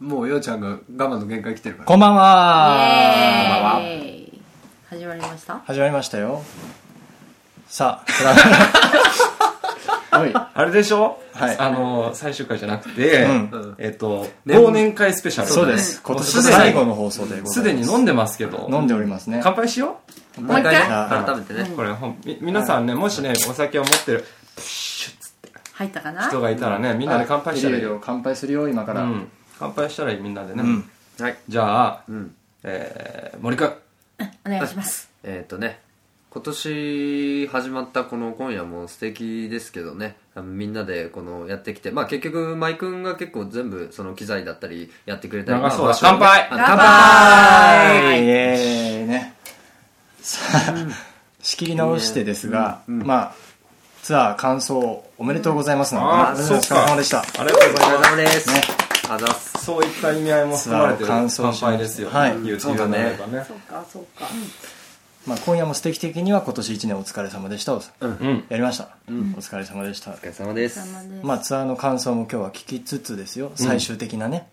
もうようちゃんが我慢の限界来てるから。こんばんイはエーイ。始まりました始まりましたよ。さあ おいあれでしょ、はい。あの最終回じゃなくて、うん。えっと年忘年会スペシャル。そうです。今年最後の放送でございます。すでに飲んでますけど。飲んでおりますね。乾杯しよもう一回。あ改めてね。うこれほんみ皆さんねもしねお酒を持ってる入ったかな？人がいたらねみんなで乾杯したらいいいよいよ乾杯するよ今から、うん、乾杯したらいいみんなでね、うん。はい。じゃあ、うん。えー、森君お願いします。えっ、とね今年始まったこの今夜も素敵ですけどね。みんなでこのやってきてまあ結局舞君が結構全部その機材だったりやってくれたり長そうだ。乾杯。あ乾杯。はいイエーイね。さあ仕切り直してですが、まあツアー完走おめでとうございますの、あーお疲れそうか様でした。ありがとうございます。ね。あざっすそういった意味合いも含まれてる乾杯ですよ、はい。言うそうだね。ねそうかそうか。まあ、今夜も素敵的には今年1年お疲れ様でした。をうん。やりました、お疲れ様でした。お疲れ様です。まあ、ツアーの感想も今日は聞きつつですよ。最終的なね、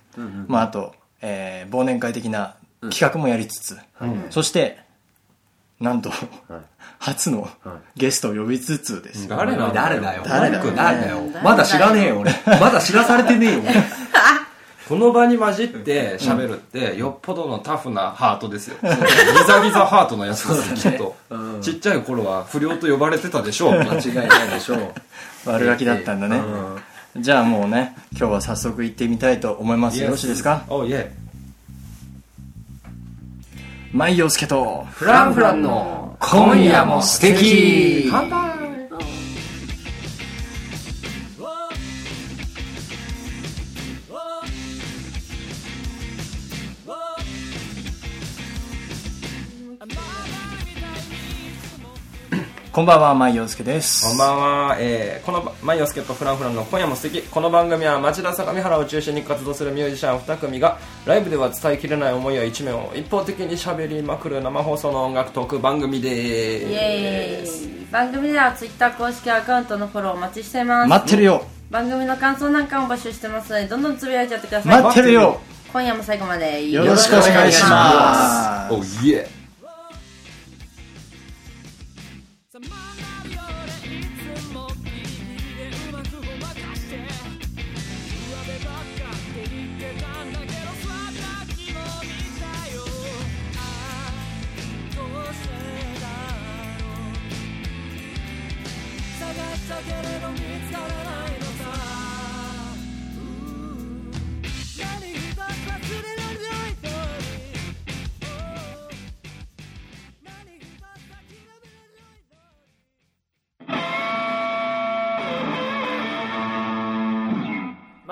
まあ、あと、えー忘年会的な企画もやりつつ、そしてなんと、初のゲストを呼びつつですよ、誰だよ。誰だよ。誰だよ。誰まだ知らねえよ俺。まだ知らされてねえよ。俺この場に混じって喋るってよっぽどのタフなハートですよ。ギザギザハートのやつですよきっと、ちっちゃい頃は不良と呼ばれてたでしょう。間違いないでしょう。悪ガキだったんだね、じゃあもうね今日は早速行ってみたいと思います。よろしいですか？おいえ舞陽介と。フランフランの今夜も素敵。乾杯こんばんは舞陽介です。こんばんは、えー、このマイオスケとフランフランの今夜も素敵。この番組は町田相模原を中心に活動するミュージシャン2組がライブでは伝えきれない思いや一面を一方的に喋りまくる生放送の音楽トーク番組でイエーす番組ではツイッター公式アカウントのフォローお待ちしています。待ってるよ。番組の感想なんかも募集してますのでどんどんつぶやいちゃってください。待ってるよ。今夜も最後までよろしくお願いします。おいえ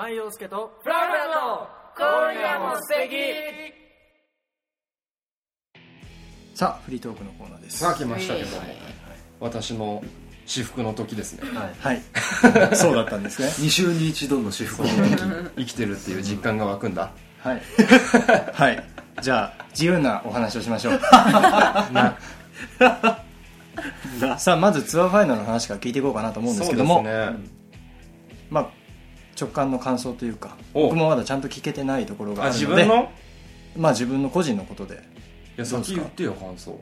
舞陽介とフランフラ今夜も素敵さあフリートークのコーナーです。さあ来ましたけども。私の至福の時ですね。はい。そうだったんですね。2週に一度の私服生きてるっていう実感が湧くんだ。はい。はい。じゃあ自由なお話をしましょう。さあまずツアーファイナルの話から聞いていこうかなと思うんですけども、そうですね。まあ直感の感想というかお。僕もまだちゃんと聞けてないところがああるので自分の？まあ自分の個人のことで。いや先言ってよ感想。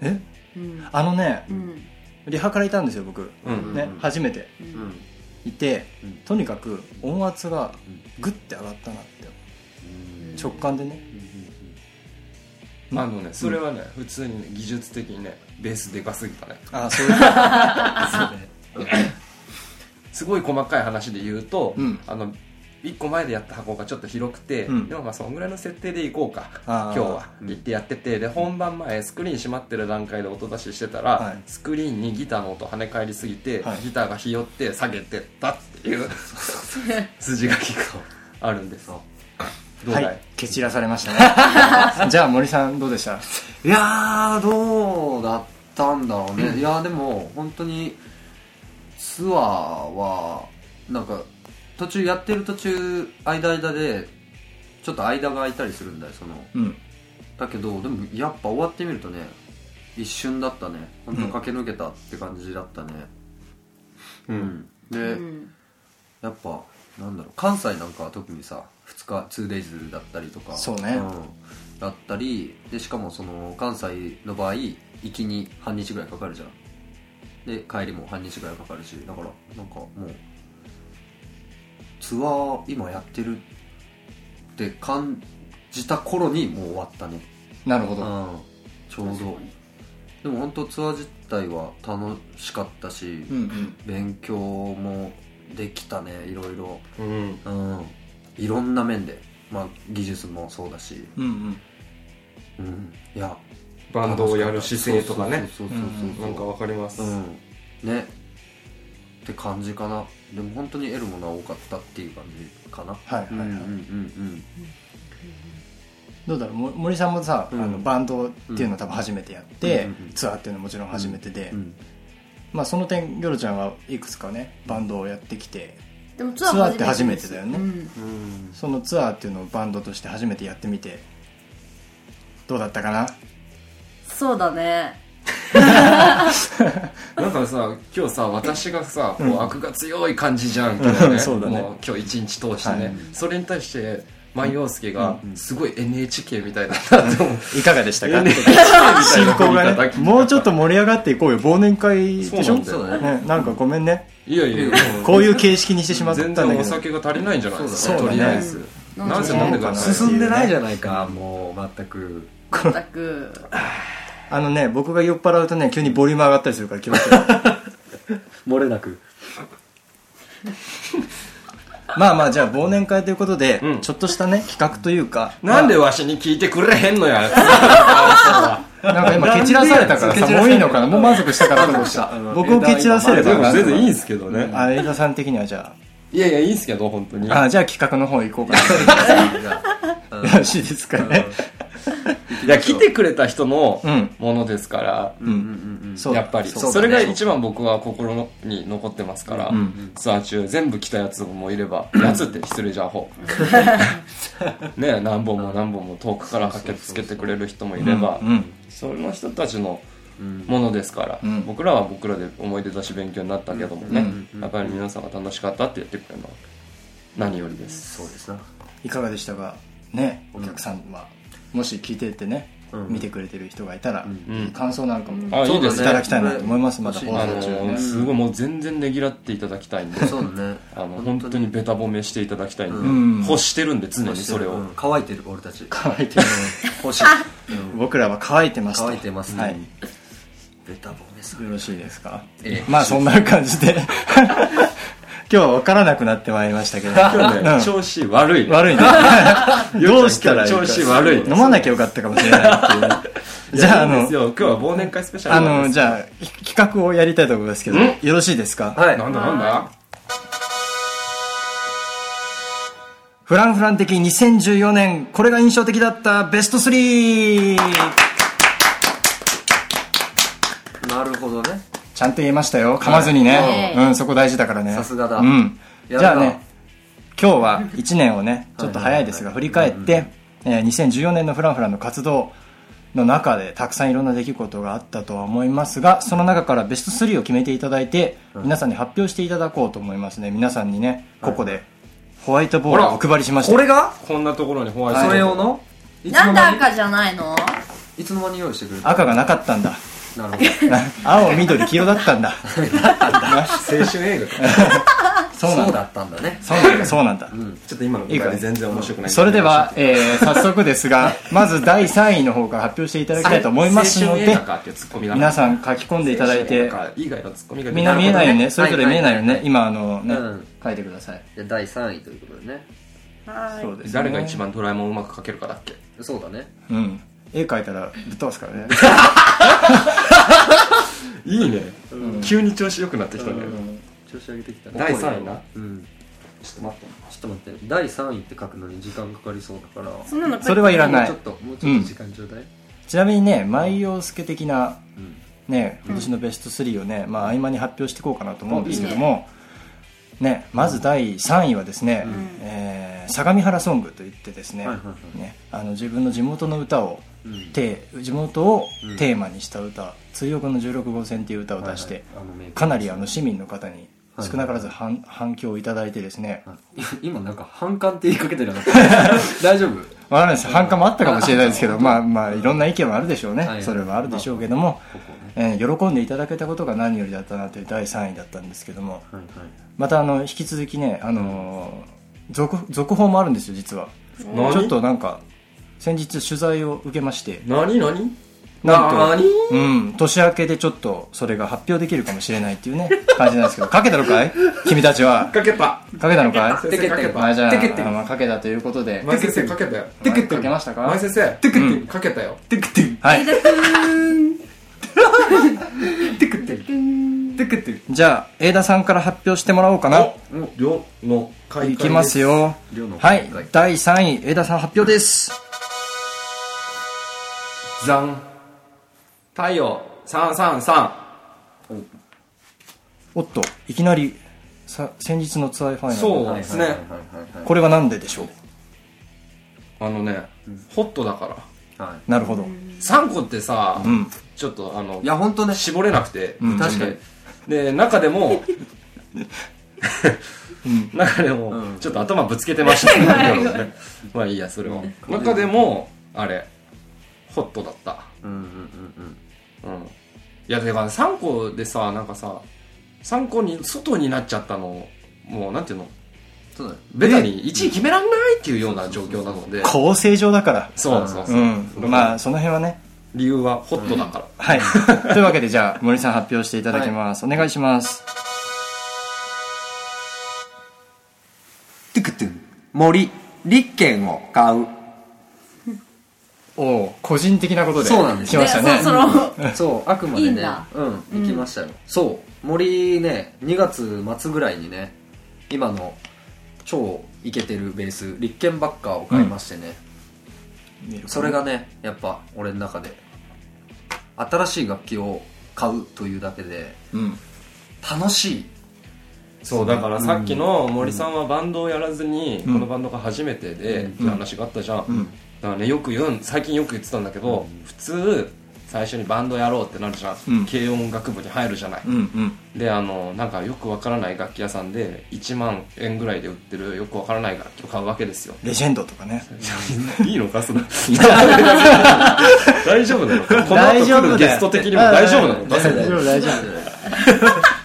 え？うん。あのねうん。リハからいたんですよ僕、うん。ね初めて。うん。いて、うん。とにかく音圧がグッて上がったなって。直感でね。あ。のねそれはね普通にね技術的にねベースでかすぎたね。あそういう すごい細かい話で言うと、うん。あの1個前でやった箱がちょっと広くて、うん。でもまあそんぐらいの設定でいこうか今日は。言ってやっててで本番前スクリーン閉まってる段階で音出ししてたら、はい。スクリーンにギターの音跳ね返りすぎて、はい。ギターがひよって下げてったっていう 筋書きがあるんです。どうだい、はい。蹴散らされましたね。じゃあ森さんどうでした？いやーどうだったんだろうね、いやーでも本当にツアーはなんか途中やってる途中間間でちょっと間が空いたりするんだよそのうん。だけどでもやっぱ終わってみるとね一瞬だったね。本当駆け抜けたって感じだったね。うん、で、うん。やっぱなんだろう関西なんかは特にさ2日 2days だったりとかそうね。ん。だったりでしかもその関西の場合行きに半日ぐらいかかるじゃんで帰りも半日ぐらいかかるしだからなんかもうツアー今やってるって感じた頃にもう終わったね。なるほど。うん。ちょうど。でも本当ツアー自体は楽しかったし、うんうん。勉強もできたねいろいろうん。うん。いろんな面で。まあ技術もそうだし。うんうん。うん。いやバンドをやる姿勢とかね。そうそうそうそうそうなんかわかります、うん。ね。って感じかな。でも本当に得るものは多かったっていう感じかな。はいはいはい。うんうんうんどうだろう。も森さんもさ、うん。あのバンドっていうのを多分初めてやって、うん。うんうんツアーっていうのももちろん初めてで、うん。うん。まあその点ギョロちゃんはいくつかねバンドをやってきてでもツツアーって初めてだよね。うん。うん。そのツアーっていうのをバンドとして初めてやってみてどうだったかな？そうだね。なんかさ今日さ私がさ、こう悪が強い感じじゃん今日ね。そうだね。もう今日一日通してね、はい。それに対して万陽介がすごい NHK みたいだなって思う、いかがでしたか？進行がねもうちょっと盛り上がっていこうよ忘年会でしょ？そうなんね。ね、なんかごめんね。いやいやこういう形式にしてしまったん全然おだけど酒が足りないんじゃないですか？そうだね。とりあえず。うんなぜ飲んでください？進んでないじゃないかもう全く。全く あのね僕が酔っ払うとね急にボリューム上がったりするから気をつけて漏れなく。まあまあじゃあ忘年会ということで、うん。ちょっとしたね企画というか。なんでわしに聞いてくれへんのや。なんか今蹴散らされたからさもういいのかなもう満足したから僕を蹴散らせれば全然いいんすけどね。あ江田さん的にはじゃいやいやいいんすけど本当に。ああじゃあ企画の方行こうかな。よろしいですかねいや来てくれた人のうんものですから、うん。うんそう。やっぱり。それが一番僕は心に残ってますから、んツアー中全部来たやつもいれば やつって失礼じゃアホ。ね何本も何本も遠くから駆けつけてくれる人もいれば、その人たちのものですから、うん。僕らは僕らで思い出だし勉強になったけどもね、うん。やっぱり皆さんが楽しかったって言ってくれるのは何よりです。そうですな。いかがでしたか？ねお客さんは、もし聞いててね、うん。見てくれてる人がいたら、ん。感想なんかも、あいいですね。いただきたいなと思いますまた放送中ね。すごいもう全然ねぎらっていただきたいんで。そうだね。あの本当に。ベタ褒めしていただきたいんで、ん。欲してるんで常にそれを、うん。乾いてる俺たち。乾いてる。欲しい。僕らは乾いてますと。乾いてますね。はいベタ褒めさよろしいですか、ええまあそんな感じで。今日は分からなくなってまいりましたけど。今日ね、うん。調子悪い悪いね。どうしたらいいか。調子悪い飲まなきゃよかったかもしれないっていうね。じゃああの今日は忘年会スペシャルあのじゃあひ企画をやりたいと思いますけどよろしいですか？はい。なんだなんだ？フランフラン的2014年これが印象的だったベスト 3! なるほどね。ちゃんと言えましたよ。噛まずにね、はい。うんそこ大事だからね。さすがだ。うん。じゃあね今日は1年をね ちょっと早いですが振り返って、えー2014年のフランフランの活動の中でたくさんいろんな出来事があったとは思いますがその中からベスト3を決めていただいて皆さんに発表していただこうと思います。ね皆さんにねここでホワイトボードをお配りしました。これが？こんなところにホワイトボード。それ用の？なんで赤じゃないの？いつの間に用意してくれた赤がなかったんだなるほど。青緑黄色だったんだ。青春映画 そうなんだ。そうだったんだね。そうなんだ。そうなんだ。ちょっと今のくだり全然面白くない。それでは、えー早速ですが まず第3位の方から発表していただきたいと思いますので皆さん書き込んでいただいて青春映画以外のツッコミがみんな見えないよね。ねそれぞれ見えないよね、はい今あのね、うん。書いてください。じゃあ第3位ということでね。はい。そうです、ね、誰が一番ドラえもんうまく描けるかだっけ？そうだね。うん絵描いたらぶっ飛ばすからね。いいね。急に調子良くなってきたね。調子上げてきた第3位な？うん。ちょっと待って。ちょっと待って。第3位って書くのに時間かかりそうだから。そんなのそれはいらない。もうちょっともうちょっと時間ちょうだい。ちなみにね舞陽介的なうん。ね今年のベスト3をね、まあ、合間に発表していこうかなと思うんですけどもねまず第3位はですね、えー相模原ソングといってですね,、はいはいはい。ねあの自分の地元の歌をうん。地元をテーマにした歌「追憶の16号線」っていう歌を出して、はいはいかなりあの市民の方に少なからず反反響をいただいてですね。今なんか反感って言いかけてなかった大丈夫？わからないです。反感もあったかもしれないですけどまあまあいろんな意見はあるでしょうね、はいそれはあるでしょうけども、えー喜んでいただけたことが何よりだったなという第3位だったんですけどもはいはいまたあの引き続きね、あのー続続報もあるんですよ実は何ちょっとなんか先日取材を受けまして。何何？なんと。何？うん、年明けでちょっとそれが発表できるかもしれないっていうね 感じなんですけど。かけたのかい？君たちは。かけた。かけたのかい？先生かけた。あじゃあてけてあまあかけたということで。前先生かけたよ。かけましたか？前先生。てけてうん。かけたよ。はい。てくっててくってじゃあ永田さんから発表してもらおうかな。量の開会いきますよ。はい。第3位永田さん発表ですザン太陽。333おっといきなりさ先日のツアーファイナル。そうですね。これは何ででしょう？あのねホットだから。はなるほど。3個ってさうん。ちょっとあのいいや本当ね。絞れなくてうん。確かに。で中でも 中でもうん。ちょっと頭ぶつけてましたね。まあいいやそれは。中でもあれホットだった。うんうんうんうん。いやだから3個でさなんかさ3個に外になっちゃったのもうなんていうの？そうだよベタに1位決めらんないっていうような状況なので。構成上だから。そうそうそう、うん。まあその辺はね。理由はホットだから、はい。というわけでじゃあ森さん発表していただきます、お願いします。てくって森立憲を買うおお個人的なことでそうなんです。来ましたね。そうあくまでね。いいんだ。うん行きましたよ、そう森ね2月末ぐらいにね今の超イケてるベース立憲バッカーを買いましてね、それがねやっぱ俺の中で新しい楽器を買うというだけでうん。楽しい。そうだからさっきの森さんはバンドをやらずに、うん。このバンドが初めてで、って話があったじゃん、うんだからねよく言うん最近よく言ってたんだけど、普通最初にバンドやろうってなるじゃん、うん。軽音楽部に入るじゃない、うんうん。であのなんかよくわからない楽器屋さんで1万円ぐらいで売ってるよくわからない楽器を買うわけですよ。レジェンドとかね。いいのかその。大丈夫なのか？この後大丈夫だよ。来るゲスト的にも大丈夫なのか？それ大丈夫大丈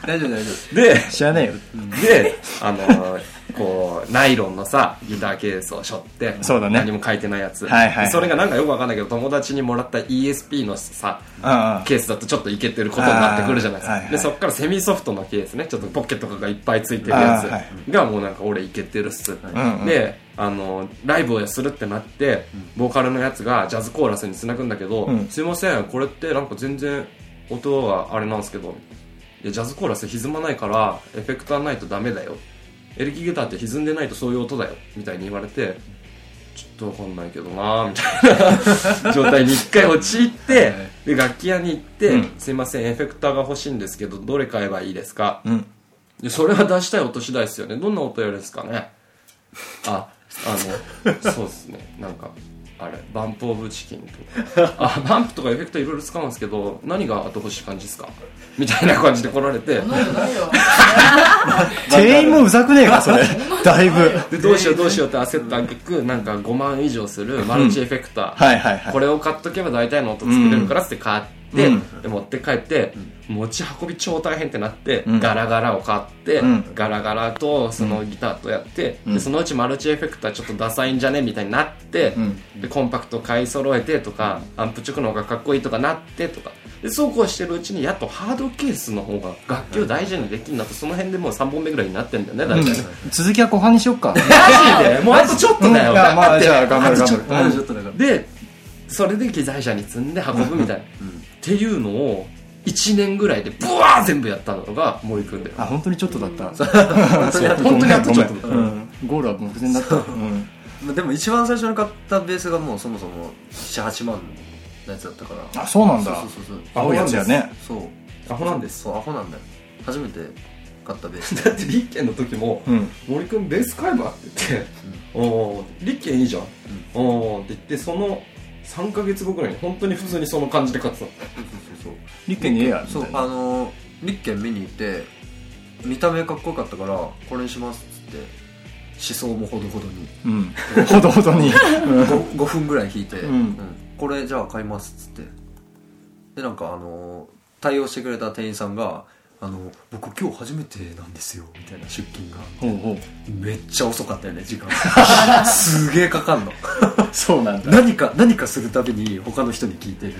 大丈夫大丈で夫知らねえよ。であのこうナイロンのさギターケースを背負ってそうだね。何も書いてないやつ、はいはいでそれがなんかよくわかんないけど友達にもらった ESP のさああケースだとちょっといけてることになってくるじゃないですか、はいはいでそっからセミソフトのケースねちょっとポッケとかがいっぱいついてるやつがもうなんか俺いけてるっす、うんうん。であのライブをするってなって、ボーカルのやつがジャズコーラスにつなぐんだけど、うん。すいませんこれってなんか全然音があれなんですけどいやジャズコーラス歪まないからエフェクターないとダメだよエレキギターって歪んでないとそういう音だよみたいに言われてちょっとわかんないけどなーみたいな状態に一回陥ってで楽器屋に行って、うん。すいませんエフェクターが欲しいんですけどどれ買えばいいですか？うん。でそれは出したい音次第ですよね。どんな音やるんですかね？ああのそうですね。なんかあれバンプオブチキンとか。あバンプとかエフェクトいろいろ使うんですけど何が後欲しい感じですか？みたいな感じで来られて。店員もうざくねえかそれ。だいぶ。でどうしようどうしようって焦った挙句なんか5万以上するマルチエフェクター、はいはいはい。これを買っとけば大体の音作れるからって買って、うん。で持って帰って、持ち運び超大変ってなって、うん。ガラガラを買って、うん。ガラガラとそのギターとやって、うん。でそのうちマルチエフェクターちょっとダサいんじゃねみたいになって、うん。でコンパクト買い揃えてとかアンプチョクの方がかっこいいとかなってとか。でそうこうしてるうちにやっとハードケースの方が楽器を大事にできるんだとその辺でもう3本目ぐらいになってんだよね大体、うん続きは後半にしよっか。マジで？もうあとちょっとだよ、まあじゃあ頑張る頑張る夫ちょっとだからでそれで機材車に積んで運ぶみたいな、っていうのを1年ぐらいでブワー全部やったのが森くんだよあ本当にちょっとだった。本当にあとちょっと。ごめんうん。ゴールは目前だった。う。ん。でも一番最初に買ったベースがもうそもそも78万のやつだったから。あそうなんだ。そうそうそう青いやつやね。そう。アホなんです。そうアホなんだよ。初めて買ったベース。だって立憲の時もうん。森くんベース買えばって言って「おお立憲いいじゃん」おおって言ってその3か月後ぐらいに本当に普通にその感じで買ってた。のそう。そうそう立憲にええやみそうたいなあのー立憲見に行って見た目かっこよかったからこれにしますっつって思想もほどほどに。うん。ほどほどに。5, 5分ぐらい弾いて、ん。うん。これじゃあ買いますっつって。でなんかあのー対応してくれた店員さんが「あの僕今日初めてなんですよ」みたいな出勤がほうほう。めっちゃ遅かったよね時間。すげえかかんの。そうなんだ。何か何かするたびに他の人に聞いてる。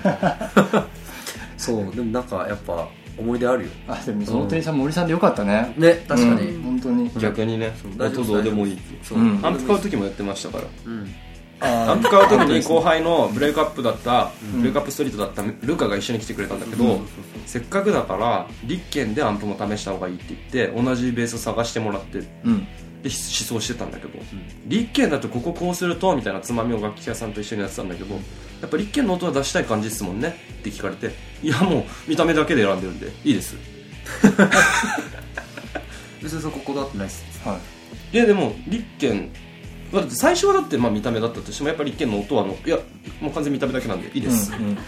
そうでもなんかやっぱ思い出あるよ。あでもその店員さん森さんでよかったね。ね確かに、うん。本当に。逆にね大丈夫音どうでもいいそう、うんアンプ買う時もやってましたから。うんアンプ買う時に後輩のブレイクアップだった、ブレイクアップストリートだったルカが一緒に来てくれたんだけど、せっかくだから立憲でアンプも試した方がいいって言って同じベース探してもらってでうん。思想してたんだけど、立憲だとこここうするとみたいなつまみを楽器屋さんと一緒にやってたんだけどやっぱ立憲の音は出したい感じですもんねって聞かれていやもう見た目だけで選んでるんでいいです。別にそここだわってないっす。はい。いやでも立憲だって最初はだってまあ見た目だったとしてもやっぱり立憲の音はあのいやもう完全見た目だけなんでいいです、うんうん。っ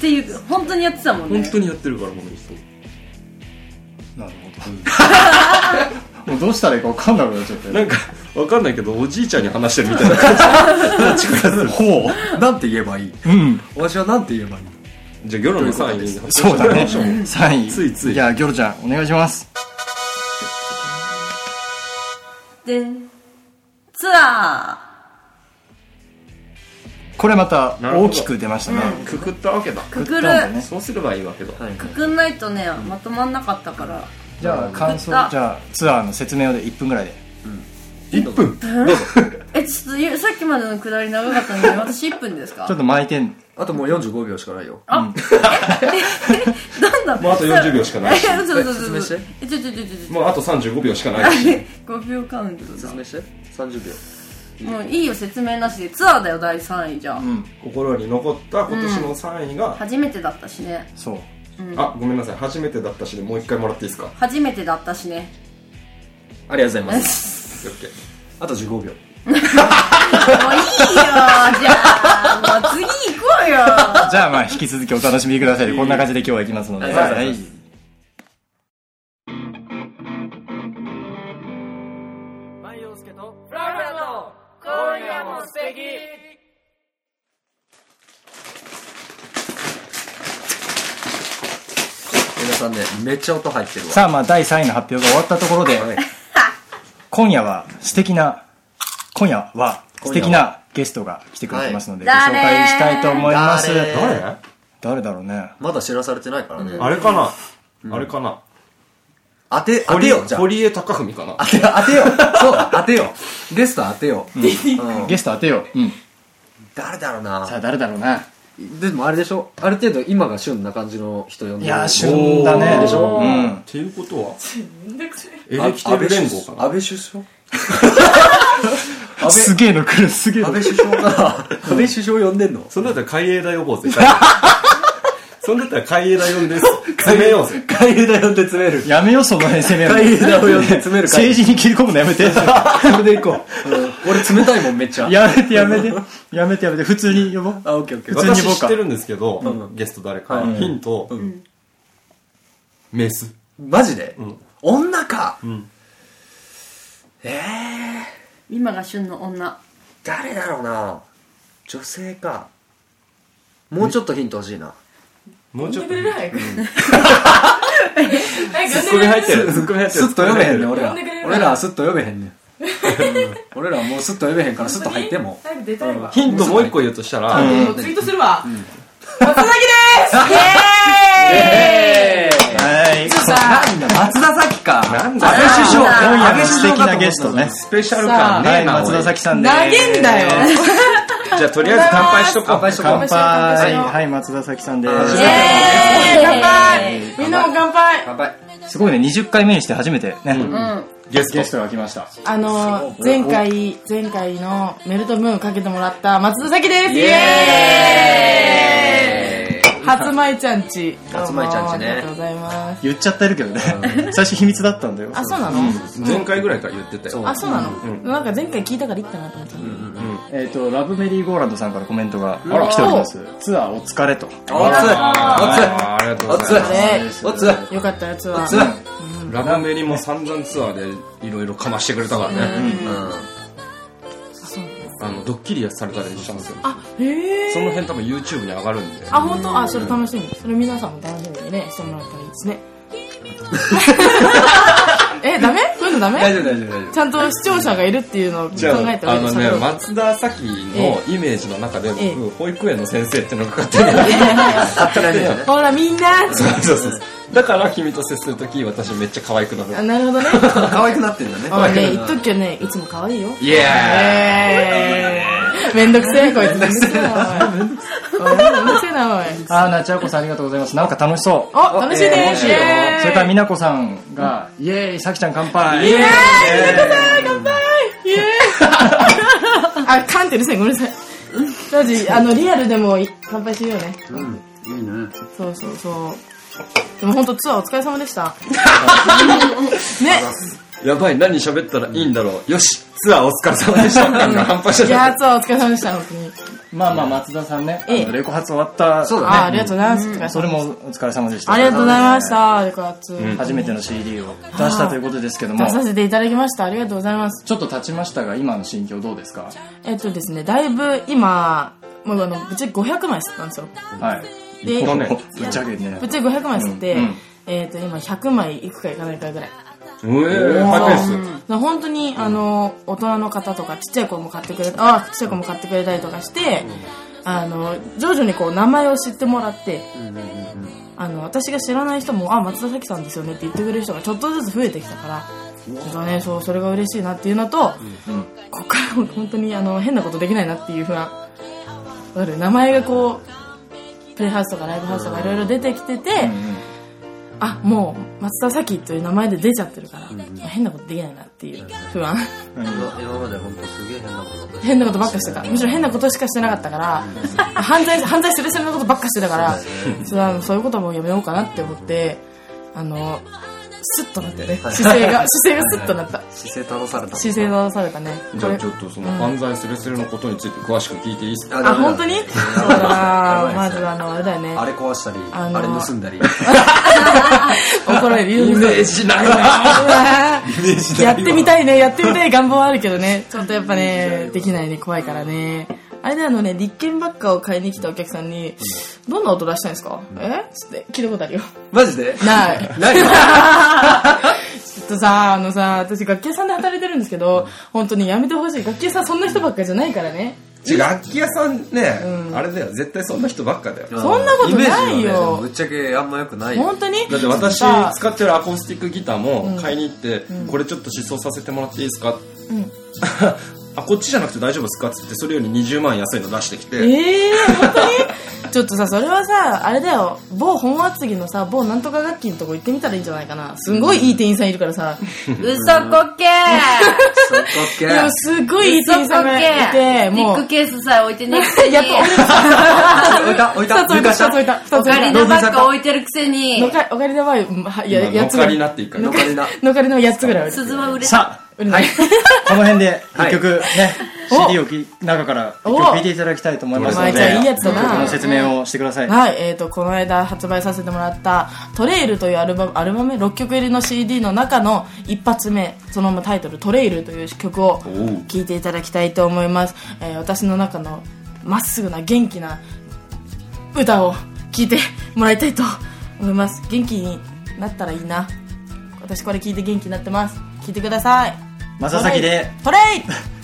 ていう本当にやってたもん本ね当にやってるからもうそうなるほど。もうどうしたらいいか分かんなくなっちゃって。なんかわかんないけどおじいちゃんに話してるみたいな感じ。ほなんて言えばいい。うん。私はなんて言えばいいじゃあギョロの3位にそうだね。発表してもらいましょう。3位。ついつい。じゃあギョロちゃんお願いします。でツアこれまた大きく出ましたね。くくったわけだ。ーくくる。くったんだね。そうすればいいわけだ。はい。くくんないとねまとまんなかったから。じゃあ感想じゃあツアーの説明をで1分ぐらいで。1分？えちょっとゆさっきまでのくだり長かったのに私1分ですか？ちょっと巻いてん。あともう45秒しかないよ。なんだ？もうあと40秒しかない。しえ嘘嘘嘘説明して。えちょちょちょちょちょ。もうあと35秒しかない。し5秒カウントだ。説明して30秒。もういいよ説明なしで。ツアーだよ第3位じゃ。あ、うん。心に残った今年の3位が、初めてだったしね。そう。あごめんなさい。初めてだったしでもう一回もらっていいですか？初めてだったしね。ありがとうございます。オッケー。あと15秒。もういいよじゃあ。もう次行こうよ。じゃあまあ引き続きお楽しみください。こんな感じで今日は行きますので。はい。はいさんねめっちゃ音入ってるわ。さあまあ第3位の発表が終わったところではい。今夜は素敵な今夜は素敵なゲストが来てくれてますのでご紹介したいと思います。誰？誰？誰だろうね。まだ知らされてないからね。あれかな、あれかな？当て当てよじゃあ。堀江貴文かな？当て当てよそうだ当てよゲスト当てようん。ゲスト当てよう、うん、誰だろうな。さあ誰だろうなでもあれでしょ？ある程度今が旬な感じの人呼んでる。いやー旬だね。でしょ？うん。っていうことは？エレキテル連合かな？安倍首相安すげえの来るすげえ安倍首相かな安倍首相呼んでんのそんだったら海江田呼ぼうぜそんだったら海江田呼んで詰めよう。ぜ海江田呼んで詰める。やめよその辺攻めるの。海江田を呼んで詰める。会政治に切り込むのやめて。それで行こう、う ん俺冷たいもんめっちゃ。やめてやめて。やめてやめて。普通に呼ぼう。あオッケーオッケー。普通に僕は私知ってるんですけど、ゲスト誰か、はいヒント、メス。マジで、ん。女か、ん。ええ今が旬の女。ー、誰だろうな。女性か。もうちょっとヒント欲しいなもうちょっと呼んでくれる早くツッコミ入ってる。ツッコミ入ってる。スッと読めへんねん俺ら。俺らはスッと読めへんね俺らはもうスッと読めへんからスッと入っても。ヒントもう一個言うとしたら、ツイートするわ。松崎ですえはいさ松田咲かなんだ。安倍首相今夜の素敵なゲストね。スペシャル感ね。松田咲さんで。投げんだよじゃあとりあえず乾杯しとこう。乾杯しとこう。乾杯。はい松田咲さんで。イ乾エ杯みんなも乾杯。乾杯。すすごいね。20回目にして初めてね、ゲスト。ゲストが来ました。あの前回前回のメルトムーンかけてもらった松田咲です。イエーイ。初舞ちゃんち。初舞ちゃんちね。ありがとうございます。言っちゃってるけどね。最初秘密だったんだよ。あそうなの？前回ぐらいから言ってたよ。あそうなの？なんか前回聞いたからいいかなと思ったえっ、とラブメリーゴーランドさんからコメントが来ております。ツアーお疲れと。おつおつ。あー。ありがとうございます。おつ。よかったやつはおつ。うん。ラブメリも散々ツアーでいろいろかましてくれたからね、そう。あのドッキリやされたりしたんですよ。あへえその辺多分 YouTube に上がるんで。あ本当？あそれ楽しみ。それ皆さんも楽しみにねしてもらったらいいですね えダメ？そういうのダメ？大丈夫大丈夫大丈ちゃんと視聴者がいるっていうのを考えてああのね松田咲のイメージの中で僕、ええ。保育園の先生っていうのがかかってるほらみんな。そうそうそう。だから君と接するとき私めっちゃ可愛くなる。あなるほどね。可愛くなってんだね。あね言っとくけどねいつも可愛いよ。イエえーめんどくせえこいつめんどくせえなおめんどくせえなおい。あーなちゃこさんありがとうございます。なんか楽しそう。お楽しいね楽しいよ。それから美奈子さんが、イエーイさきちゃん乾杯。イエーイ。乾杯。イエーイ。あ、カンってうるさい、ごめんなさい。当時、あの、リアルでも乾杯しようね。うんいいね。そうそうそう。でも本当ツアーお疲れ様でした。ね。やばい何喋ったらいいんだろう。よしツアーお疲れ様でした。感が半端じいやー、ゃないツアーお疲れ様でした、本当に。まあまあ松田さんね、ええ。あのレコ発終わったそうだあ、ありがとうございます。それもお疲れ様でした。ありがとうございました。レコ発。初めての CD を出したということですけども。出させていただきました。ありがとうございます。ちょっと経ちましたが今の心境どうですか？えっとですね、だいぶ今、もうあの、ぶっちゃけ500枚吸ったんですよ。はい。で、ぶっちゃけね。ぶっちゃけ500枚吸って、えっと、今100枚いくかいかないかぐらい。うえー、ハイペー本当に、あの、大人の方とか、ちっちゃい子も買ってくれた、あ、ちっちゃい子も買ってくれたりとかして、あの、徐々にこう、名前を知ってもらって、あの、私が知らない人も、あ、松田咲さんですよねって言ってくれる人がちょっとずつ増えてきたから、ちょっとね、そう、それが嬉しいなっていうのと、ここからも本当に、あの、変なことできないなっていう不安。わかる。名前がこう、プレイハウスとかライブハウスとかいろいろ出てきてて、あもう松田咲という名前で出ちゃってるから、変なことできないなっていう不安。今まで本当すげえ変なこと。変なことばっかしてた。むしろ変なことしかしてなかったから犯罪犯罪するするのことばっかしてたからそそういうことはもうやめようかなって思ってあのスッとなってね。姿勢が 姿勢がスッとなった。姿勢正された。姿勢正されたね。じゃあちょっとその犯罪すれすれのことについて詳しく聞いていいですか？あ本当に？そうだなまずあのあれだよね。あれ壊したりあれ盗んだり。怒られるイメージない なやってみたいね、やってみたい願望はあるけどね、ちょっとやっぱね、できないね、怖いからね。あれであのね、立憲ばっかを買いに来たお客さんに、どんな音出したいんですか？え？つって聞いたことあるよ。マジで？ない。何 ちょっとさ、あのさ、私楽器屋さんで働いてるんですけど、本当にやめてほしい。楽器屋さんそんな人ばっかりじゃないからね。楽器屋さんね、あれだよ。絶対そんな人ばっかだよ。そんなことないよ。イメージはねぶっちゃけあんま良くないよ。本当に？だって私さ使ってるアコースティックギターも買いに行って、これちょっと試奏させてもらっていいですか、あこっちじゃなくて大丈夫ですかっつってそれより20万安いの出してきて、ええー、本当に？ちょっとさ、それはさ、あれだよ、某本厚木のさ、某なんとか楽器のとこ行ってみたらいいんじゃないかな。すんごいいい店員さんいるからさ。嘘こけそっかっけでもすっごいいい店員さんがいて、もう。ビッグ、ケースさえ置いてね。やっと 置いた。置いた。二つ置いた、二つ置いた、二つオ置いた。カリナばっか置いてるくせに。のかおかりだわ、はや今やつぐらい。ノカリナっていうかノカリナのかりの8つぐらい置いてる。鈴は売れたさあ売れない。この辺で一曲ね、お。CD をき中から一曲聴いていただきたいと思いますので。お。前じゃあいいやつだな曲の説明をしてくださいはい、えっ、と、この間発売させてもらった、トレイルというアルバム、アルバム6曲入りの CD の中の一発目、そのままタイトル、トレイルという曲を聴いていただきたいと思います。えー私の中のまっすぐな元気な歌を聴いてもらいたいと思います。元気になったらいいな。私これ聴いて元気になってます。聴いてください。まささきでトレイ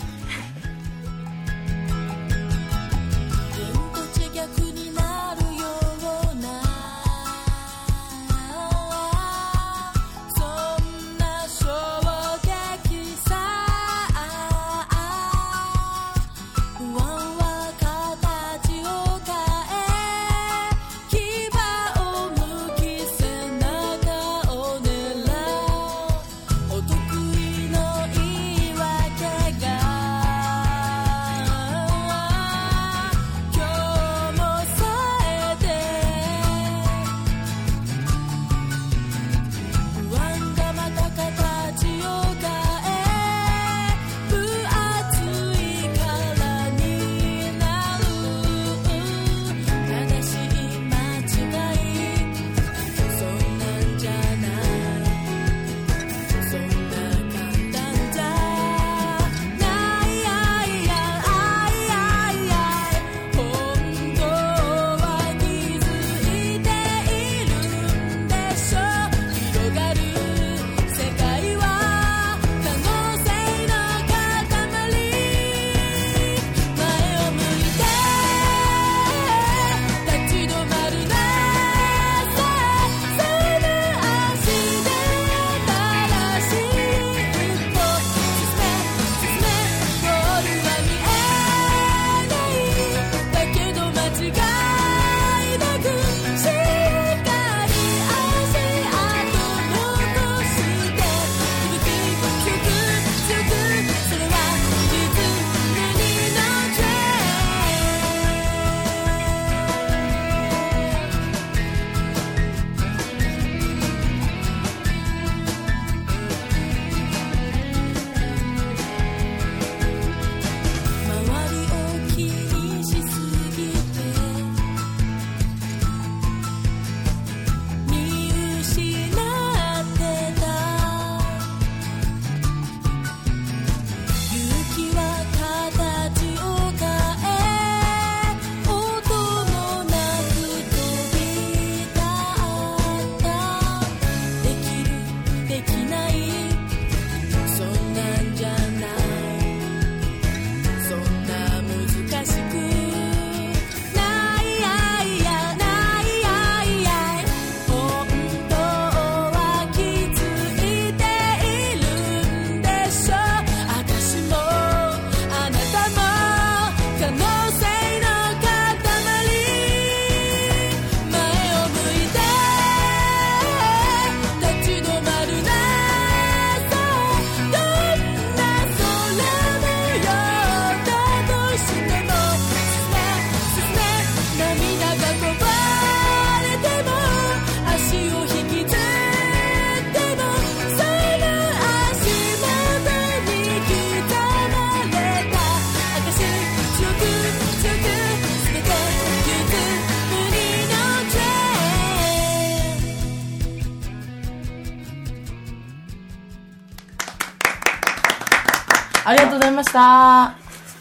ました。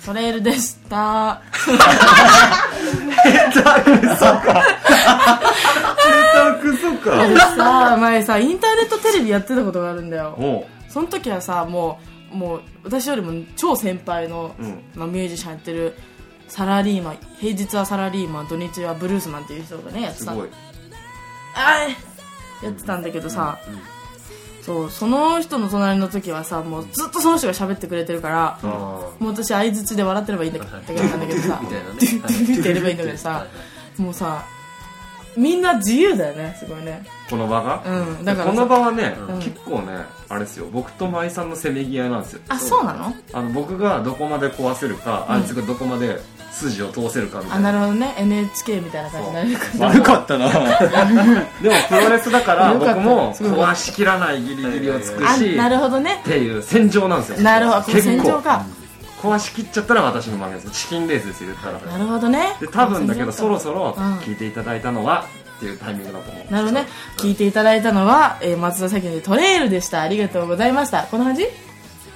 トレイルでした。クソか。私さ前さインターネットテレビやってたことがあるんだよ。その時はさもうもう私よりも超先輩の、うん。まあ、ミュージシャンやってるサラリーマン平日はサラリーマン土日はブルースマンっていう人がねやってた。すごい。あいやってたんだけどさ、そうその人の隣の時はさもうずっとその人が喋ってくれてるから、あもう私相づちで笑ってればいいんだけどだけなんだけどさ み ってやればいいんだけどさもうさみんな自由だよねすごいね。この場が？うんだからこの場はね、ん。結構ねあれですよ。僕と舞さんのせめぎ合いなんですよ。あそうなの？あの僕がどこまで壊せるか、あいつがどこまで筋を通せるかみたあいな。なるほどね。NHK みたいな感じになれるから。悪かったな。でもプロレスだから僕も壊しきらないギリギリをつくあしなるほどね。っていう戦場なんですよ。なるほど。戦場か壊しきっちゃったら私の負けですチキンレースですよ言ったら。なるほどね。で多分だけどそろそろうん。聞いていただいたのはっていうタイミングだと思う。なるほどね。聞いていただいたのは、えー松田咲のトレイルでした。ありがとうございました。こんな感じ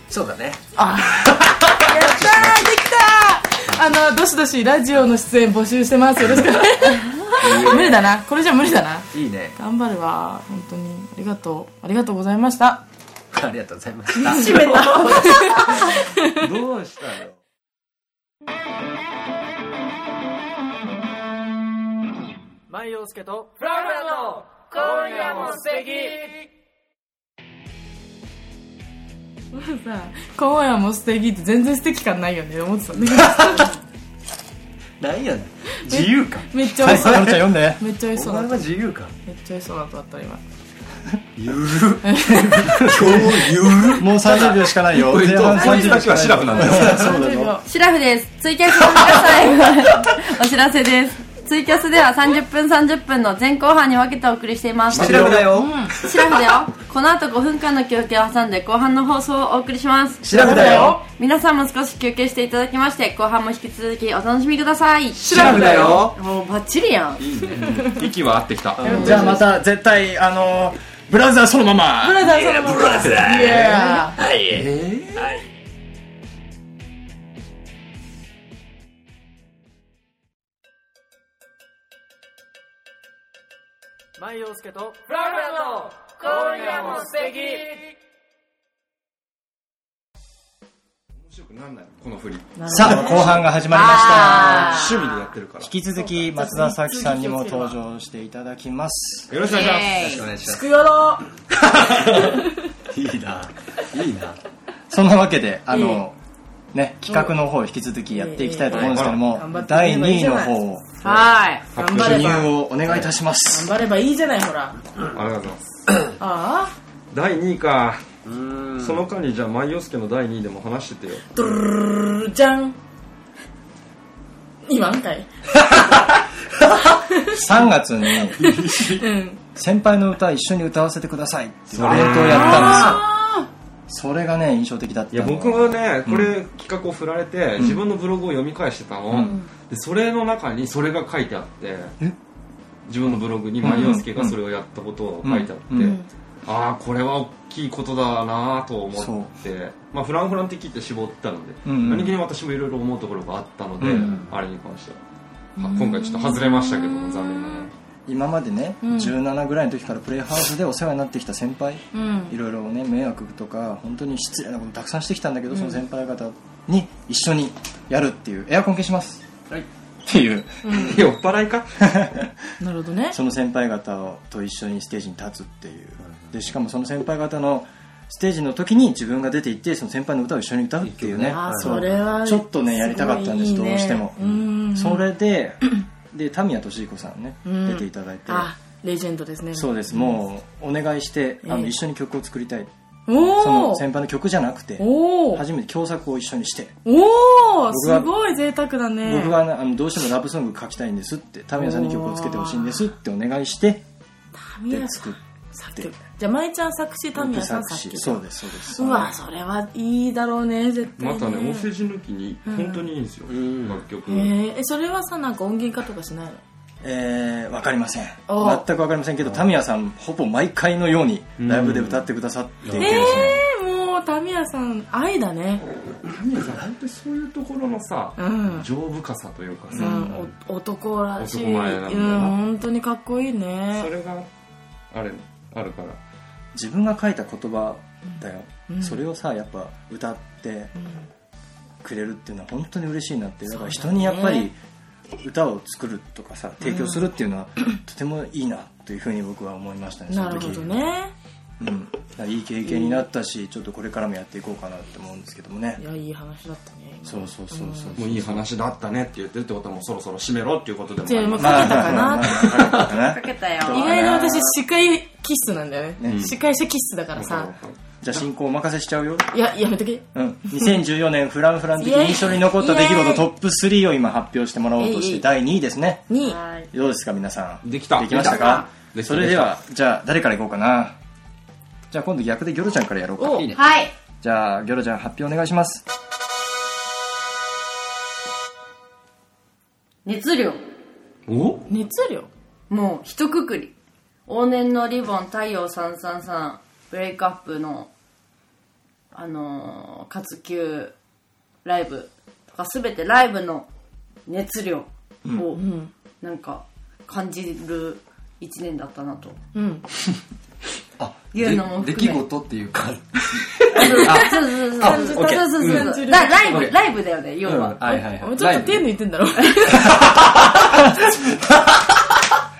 そうだね。あやったーできたー。あのどしどしラジオの出演募集してます。よろしくね 無理だな。これじゃ無理だな。いいね。頑張るわ本当に。ありがとう。ありがとうございました ありがとうございました。閉めた。どうしたよ舞陽介とさ今夜も素敵って全然素敵感ないよね。思ってた。んだけどなんやね。ん自由かめっちゃ美はい味しそう。めっちゃそだったは自由か。めっちゃ美味しそうだった今ゆる今日ゆるもう30秒しかないよ前半30秒しかないシラフなんだよそうだ30よ秒シラフです。ツイキャスの皆さん、お知らせです。ツイキャスでは30分30分の前後半に分けてお送りしています。シラフだよシラフだよ。この後5分間の休憩を挟んで後半の放送をお送りします。シラフだよ皆さんも少し休憩していただきまして、後半も引き続きお楽しみください。シラフだよもうバッチリやん。息は合ってきたじゃあまた絶対あのブラザーそのまま。ブラザーそのまま。ブラザー？イエーはい舞陽介と面白くなんないこの振り。さあ後半が始まりました。趣味でやってるから。引き続き松田咲さんにも登場していただきます。よろしくお願いします。よろしくお願いします。くよろ。いいな。いいな。そんなわけであのね企画の方を引き続きやっていきたいと思うんですけども第2位の方を。はい。頑張記入をお願いいたします。頑張ればいいじゃないほら。ありがとうございます。あ第2位か。うその間にじゃあ舞陽介の第2位でも話しててよ。あドゥルルルルじゃん今んかい3月にうん先輩の歌一緒に歌わせてくださいっていうレートをやったんですよそれがね印象的だったいやの僕はねこれ企画を振られて、自分のブログを読み返してたの、でそれの中にそれが書いてあって自分のブログに舞陽介がそれをやったことを書いてあって、うんうんああこれは大きいことだなと思って。まあフランフラン的って絞ったので、うんうん。何気に私もいろいろ思うところがあったので、うんあれに関しては。は今回ちょっと外れましたけども残念ながら。今までね、ん。17ぐらいの時からプレイハウスでお世話になってきた先輩。うん。いろいろね迷惑とか本当に失礼なことたくさんしてきたんだけど、その先輩方に一緒にやるっていうエアコン消します、はい。っていう。酔っ払いか？なるほどね。その先輩方と一緒にステージに立つっていうでしかもその先輩方のステージの時に自分が出て行ってその先輩の歌を一緒に歌うっていうね。あそう。それはちょっとねやりたかったんですどうしても。うん。それででタミヤ俊彦さんね、うん。出ていただいて。あレジェンドですね。そうです。もうお願いしてあのええ一緒に曲を作りたい。その先輩の曲じゃなくて初めて共作を一緒にして。おお僕はすごい贅沢だね。僕がねあのどうしてもラブソング書きたいんですってタミヤさんに曲をつけてほしいんですってお願いしてで作っ作曲じゃあ舞ちゃん作詞タミヤさん作詞。そうですそうです。うわそれはいいだろうね絶対またねお世辞抜きに本当にいいんですよ、楽曲、へー。えそれはさなんか音源化とかしないの？えー、わかりません。お。全くわかりませんけどタミヤさんほぼ毎回のようにライブで歌ってくださっていて。ですね、えー、もうタミヤさん愛だね。神谷さん本当にそういうところのさうん、丈夫かさというかさ、うん、お男らしい。男前なんだうな。ん本当にかっこいいね。それがあれあるから。自分が書いた言葉だよ、うん。それをさやっぱ歌ってくれるっていうのは本当に嬉しいなって。だから人にやっぱり歌を作るとかさ提供するっていうのは、とてもいいなというふうに僕は思いましたねその時。なるほどねうん、いい経験になったし、ちょっとこれからもやっていこうかなって思うんですけどもね。いやいい話だったね今。そうそうそうそう、もういい話だったねって言ってるってことはもうそろそろ締めろっていうことでもありますかけたかな、かけたよ意外に私司会気質なんだよね、ね司会者気質だからさじゃあ進行お任せしちゃうよいややめとけうん、2014年フランフラン的に印象に残った出来事トップ3を今発表してもらおうとして第2位ですねにはいどうですか皆さんできたできましたかそれではじゃあ誰からいこうかなじゃあ今度逆でギョロちゃんからやろうか。おいいね。はい。じゃあギョロちゃん発表お願いします。熱量。お？熱量？もう一括り。往年のリボン太陽333ブレイクアップのあのー活休ライブとか全てライブの熱量をん。なんか感じる一年だったなと。うん。あ いうのもで含め。出来事っていうか。あそうそうそうあそうそうオッケーそうだライブライブだよね要うんは、はいはい。はいちょっと手抜いてんだろ。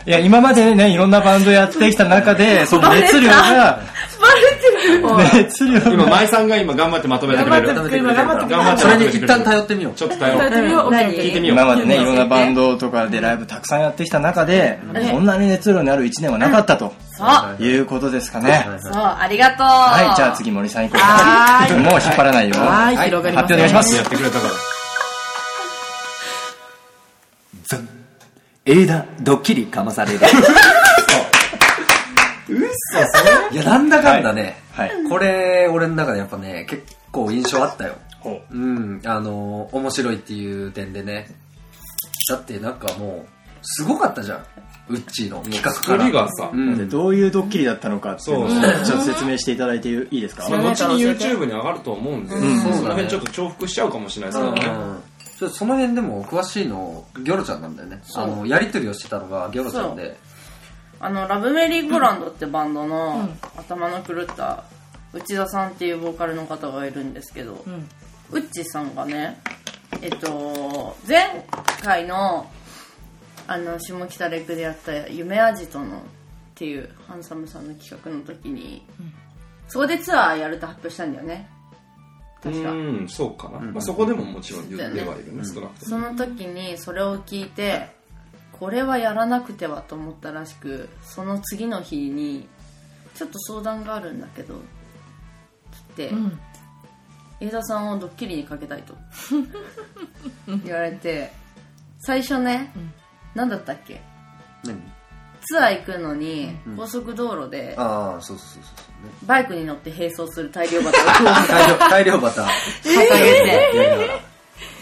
いや今までねいろんなバンドやってきた中で その熱量が熱量今が舞さんが今頑張ってまとめてくれる。頑張って頑張って頑張ってそれに一旦頼ってみよう。ちょっと頼ろう何聞いてみよう。今までねいろんなバンドとかでライブたくさんやってきた中でこん。なに熱量のある1年はなかったとそう。いうことですかね。そう。ありがとう。はいじゃあ次森さん行こうはーい。もう引っ張らないよ。はい。広がります発表お願いします。やってくれたから。映画ドッキリかまされる。いやなんだかんだね、はい。これ俺の中でやっぱね結構印象あったよ。ほうん。あの面白いっていう点でね。だってなんかもうすごかったじゃんウッチーの企画か作ら。りがさうん。でどういうドッキリだったのかっていうのをちょっと説明していただいていいですか？まあ後に YouTube に上がると思うんで、ん。その辺ちょっと重複しちゃうかもしれないですけどね、うん。ちょっとその辺でも詳しいのギョロちゃんなんだよね。あのやり取りをしてたのがギョロちゃんで。あのラブメリーゴーランドってバンドの頭の狂った内田さんっていうボーカルの方がいるんですけど、ん。ウッチさんがねえっと前回のあの下北レクでやった「夢アジトの」っていうハンサムさんの企画の時に、そこでツアーやると発表したんだよね。確か、うんそうかな、まあ、そこでももちろん言ってはいるね、少なくとも。その時にそれを聞いてこれはやらなくてはと思ったらしくその次の日にちょっと相談があるんだけどってん。江田さんをドッキリにかけたいと。言われて最初ね、何だったっけ？何？ツアー行くのに高速道路でああそうそうそうそうね。バイクに乗って並走する大量バタを大量大量バター掲げて。やりながら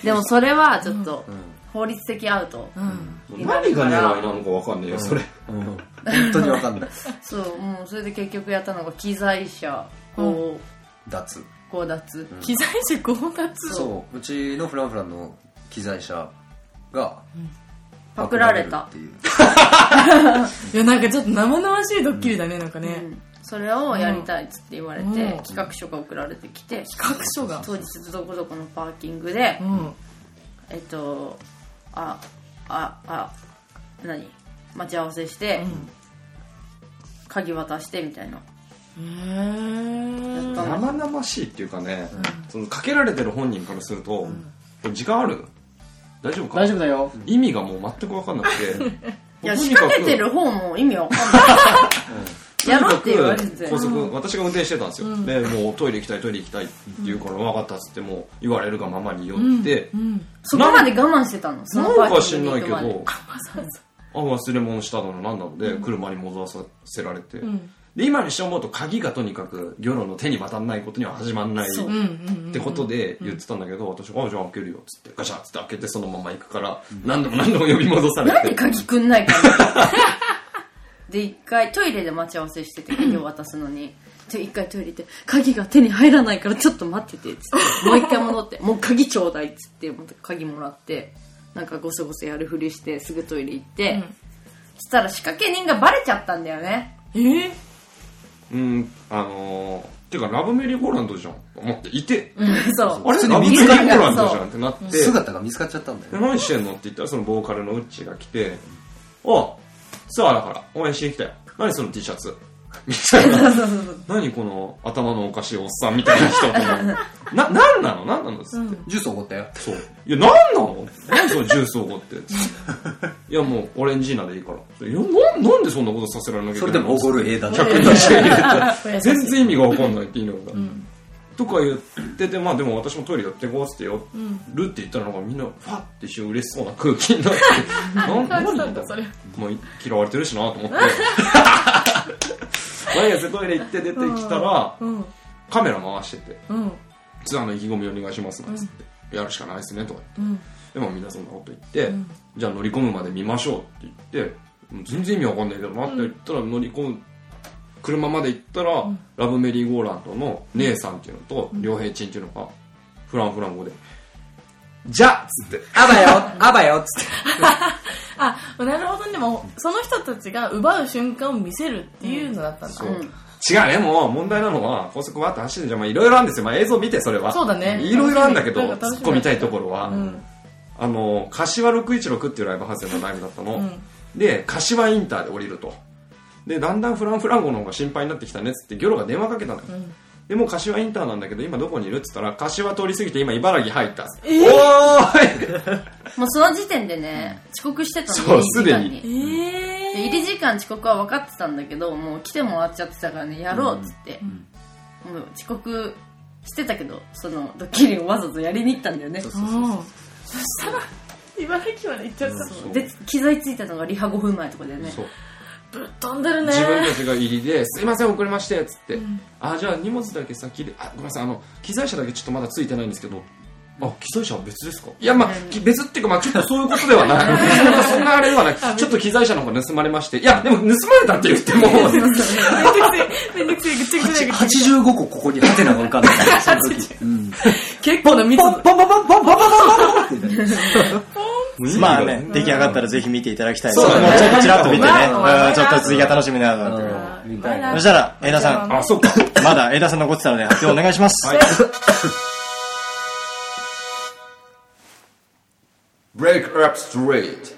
でもそれはちょっと法律的アウト。にな何が狙いなのかわかんないよそれ、うん。本当にわかんない。そうもうそれで結局やったのが機材車こう脱。強奪機材師強奪そううちのフランフランの機材車がパクられたっていう。いやなんかちょっと生々しいドッキリだねなんかね、それをやりたいっつって言われて、うん。企画書が送られてきて。企画書が。当日どこどこのパーキングで、うん。えっとあああ何？待ち合わせして、鍵渡してみたいな。へえ生々しいっていうかね、そのかけられてる本人からすると、時間ある？大丈夫か？大丈夫だよ。意味がもう全く分かんなくて。いや仕掛けてる方も意味わかんない。やろうって言われてて高速私が運転してたんですよ、でもうトイレ行きたいトイレ行きたいって言うから分かったっつってもう言われるがままに寄って、そこまで我慢してたの？そのパなんか知んないけど。あ忘れ物したのなんなので、車に戻させられて、で今にして思うと鍵がとにかくギョロの手に渡らないことには始まんないってことで言ってたんだけど私「あじゃあ開けるよ」っつってガシャッつって開けてそのまま行くから何度も何度も呼び戻されて。なんで鍵くんないかな で一回トイレで待ち合わせしてて鍵を 渡すのに。で一回トイレ行って鍵が手に入らないからちょっと待ってて。っつってもう一回戻って もう鍵ちょうだい。っつってまた鍵もらってなんかゴソゴソやるふりしてすぐトイレ行って、そしたら仕掛け人がバレちゃったんだよね。えー？うんあのーてかラブメリーゴーランドじゃんと思っていて。そう。あれ？ラブメリに見つかったーゴーランドじゃんってなって。姿が見つかっちゃったん。だでよ何してんのって言ったらそのボーカルのウッチが来て「おうツアーだから応援してきたよ。何その T シャツ」みたいな。何この頭のおかしいおっさんみたいな人ってな何なの？何なのっつって、ジュースおごったよ。そう。いや何なの？何そのジュースおごって。いやもうオレンジーナでいいから。いやななんでそんなことさせられなきゃいけないの？それでもおごる映だね。120円入れて。優しい全然意味が分かんないって言いなが。ら、とか言っててまあでも私もトイレ寄ってこうっつって寄るって言ったらなんかみんなファッて一瞬嬉しそうな空気になって。なん感じ何たんだそれ。もう嫌われてるしなと思って 毎朝トイレ行って出てきたらうん。カメラ回しててうん。ツアーの意気込みお願いしますなんつって、やるしかないですねとか言って、うん。でもみんなそんなこと言って、じゃあ乗り込むまで見ましょうって言って全然意味わかんないけどなって言ったら乗り込む車まで行ったら、ラブメリーゴーランドの姉さんっていうのと良平ちんっていうのがフランフラン語で「じゃ!」っつって「あばよあばよ」っつって。あなるほど。ねでもその人たちが奪う瞬間を見せるっていうのだったんだ、そう。違うねもう問題なのは高速バーって走るじゃん。まあいろいろあるんですよ、まあ、映像見てそれは。そうだね。いろいろあるんだけど突っ込みたいところは、うん。あの柏616っていうライブハウスのライブだったの、ん。で柏インターで降りると。でだんだんフランフランゴの方が心配になってきたねっつってギョロが電話かけたのよ、でもう柏インターなんだけど今どこにいる？っつったら柏通り過ぎて今茨城入ったっつって、おーい！もうその時点でね遅刻してたのそう2時間に。えで入り時間遅刻は分かってたんだけどもう来ても終わっちゃってたからねやろうっつって、もう遅刻してたけどそのドッキリをわざとやりに行ったんだよね。ー、うんそしたら茨城まで行っちゃったそう。で気づいついたのがリハ5分前とかだよね。そうぶっ飛んでるね。自分たちが入りで「すいません遅れまして」っつって「あじゃあ荷物だけ先であごめんなさいあの機材車だけちょっとまだついてないんですけど。あ機材車は別ですか？いやまあき別っていうかまあちょっとそういうことではない そんなあれではない。ちょっと機材車の方が盗まれまして。いやでも盗まれたって言っても。めんどくせえ。めんどくせえ。ぐっちゃぐちゃぐちゃ85個ここにハテナが浮かんでるその時。うん。結構な密度。ポンポンポンポンポンポンポンポンポンって言ってまあね、出来上がったらぜひ見ていただきたいです。そもうちょっとちらっと見てね、ちょっと次が楽しみだなと。みたいな。そしたら、枝さん、あそうか。まだ枝さん残ってたので発表お願いします。はい。Break up straight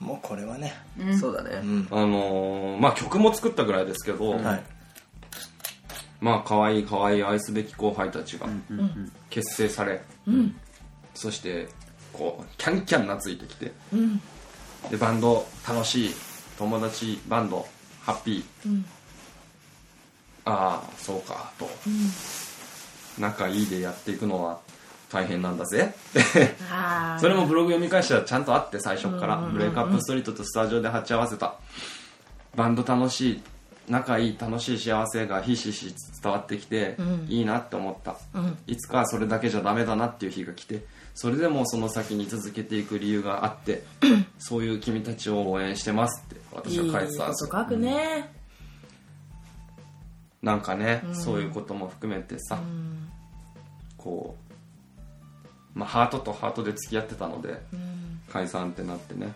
もうこれはね、そうだね。あのーまあ曲も作ったぐらいですけど、はい。まあ可愛い可愛い愛すべき後輩たちが結成され、そしてこうキャンキャン懐いてきて、でバンド楽しい。友達バンドハッピー、ああそうかと、仲いいでやっていくのは大変なんだぜ。それもブログ読み返したらちゃんとあって最初から。ブレイクアップストリートとスタジオで鉢合わせた。バンド楽しい仲いい楽しい幸せがひしひし伝わってきて、いいなって思った、いつかはそれだけじゃダメだなっていう日が来てそれでもその先に続けていく理由があって そういう君たちを応援してますって私いいは書いてたんですよこと書くね。なんかね、そういうことも含めてさ、こう、まあ、ハートとハートで付き合ってたので、解散ってなってね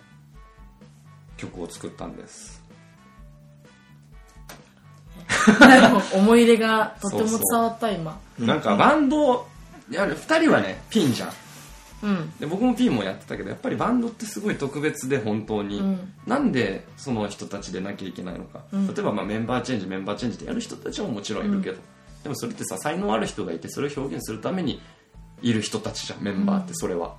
曲を作ったんです 思い入れがとても伝わった今。なんかバンドやる2人はねピンじゃん。うん。で僕もピンもやってたけどやっぱりバンドってすごい特別で本当に、うん。なんでその人たちでなきゃいけないのか、例えばまあメンバーチェンジメンバーチェンジってやる人たちももちろんいるけど、でもそれってさ才能ある人がいてそれを表現するためにいる人たちじゃんメンバーってそれは、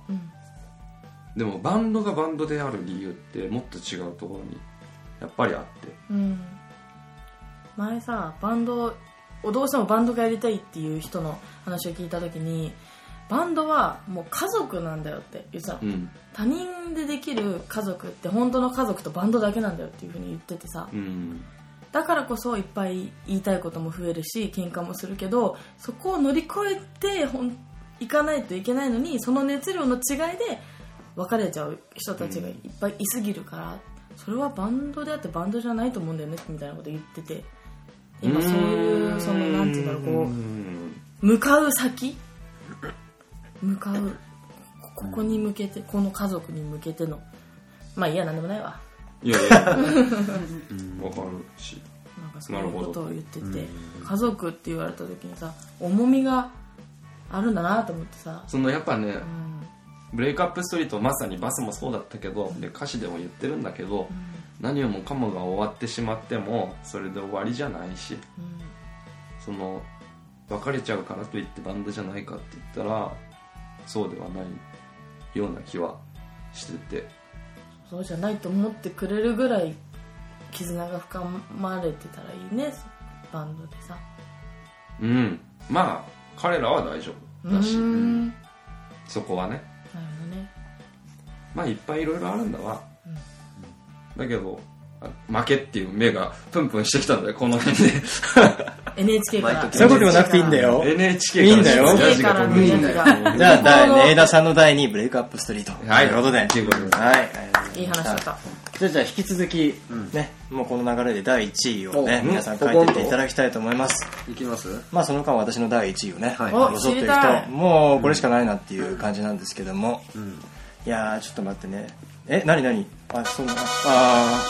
でもバンドがバンドである理由ってもっと違うところにやっぱりあって。うん前さバンドをどうしてもバンドがやりたいっていう人の話を聞いた時にバンドはもう家族なんだよって言ってたの、うん。他人でできる家族って本当の家族とバンドだけなんだよっていうふうに言っててさ。うん。だからこそいっぱい言いたいことも増えるし喧嘩もするけどそこを乗り越えてほんいかないといけないのにその熱量の違いで別れちゃう人たちがいっぱいいすぎるからそれはバンドであってバンドじゃないと思うんだよねみたいなこと言ってて今そういうそのなんていうんだろうこう向かう先？向かうここに向けてこの家族に向けての。まあいいやなんでもないわ。いやいや。わかるし。なんかそういうことを言ってて家族って言われた時にさ重みがあるんだなと思ってさ。そのやっぱね、うん。ブレイクアップストリートまさにバスもそうだったけどで歌詞でも言ってるんだけど、何をもかもが終わってしまってもそれで終わりじゃないしその別れちゃうからといってバンドじゃないかって言ったらそうではないような気はしてて。そうじゃないと思ってくれるぐらい絆が深まれてたらいいねバンドでさ。うん。まあ彼らは大丈夫だし、うん。なるそこはね。ほどね。まあいっぱいいろいろあるんだわ、だけどあ負けっていう目がプンプンしてきたんだよこの辺で。NHK から。そういうことなくていいんだよ。NHK いいんだよじゃあ第江田さんの第2ブレイクアップストリートはい。ということで。ということで。はいいい話だった。じゃあじゃあ引き続きねもうこの流れで第1位をねお皆さん書いてっていただきたいと思います。いきます？まあその間私の第1位をねはい。およそっていくともうこれしかないなっていう感じなんですけども。いやーちょっと待ってねえ何何？あそんな。あ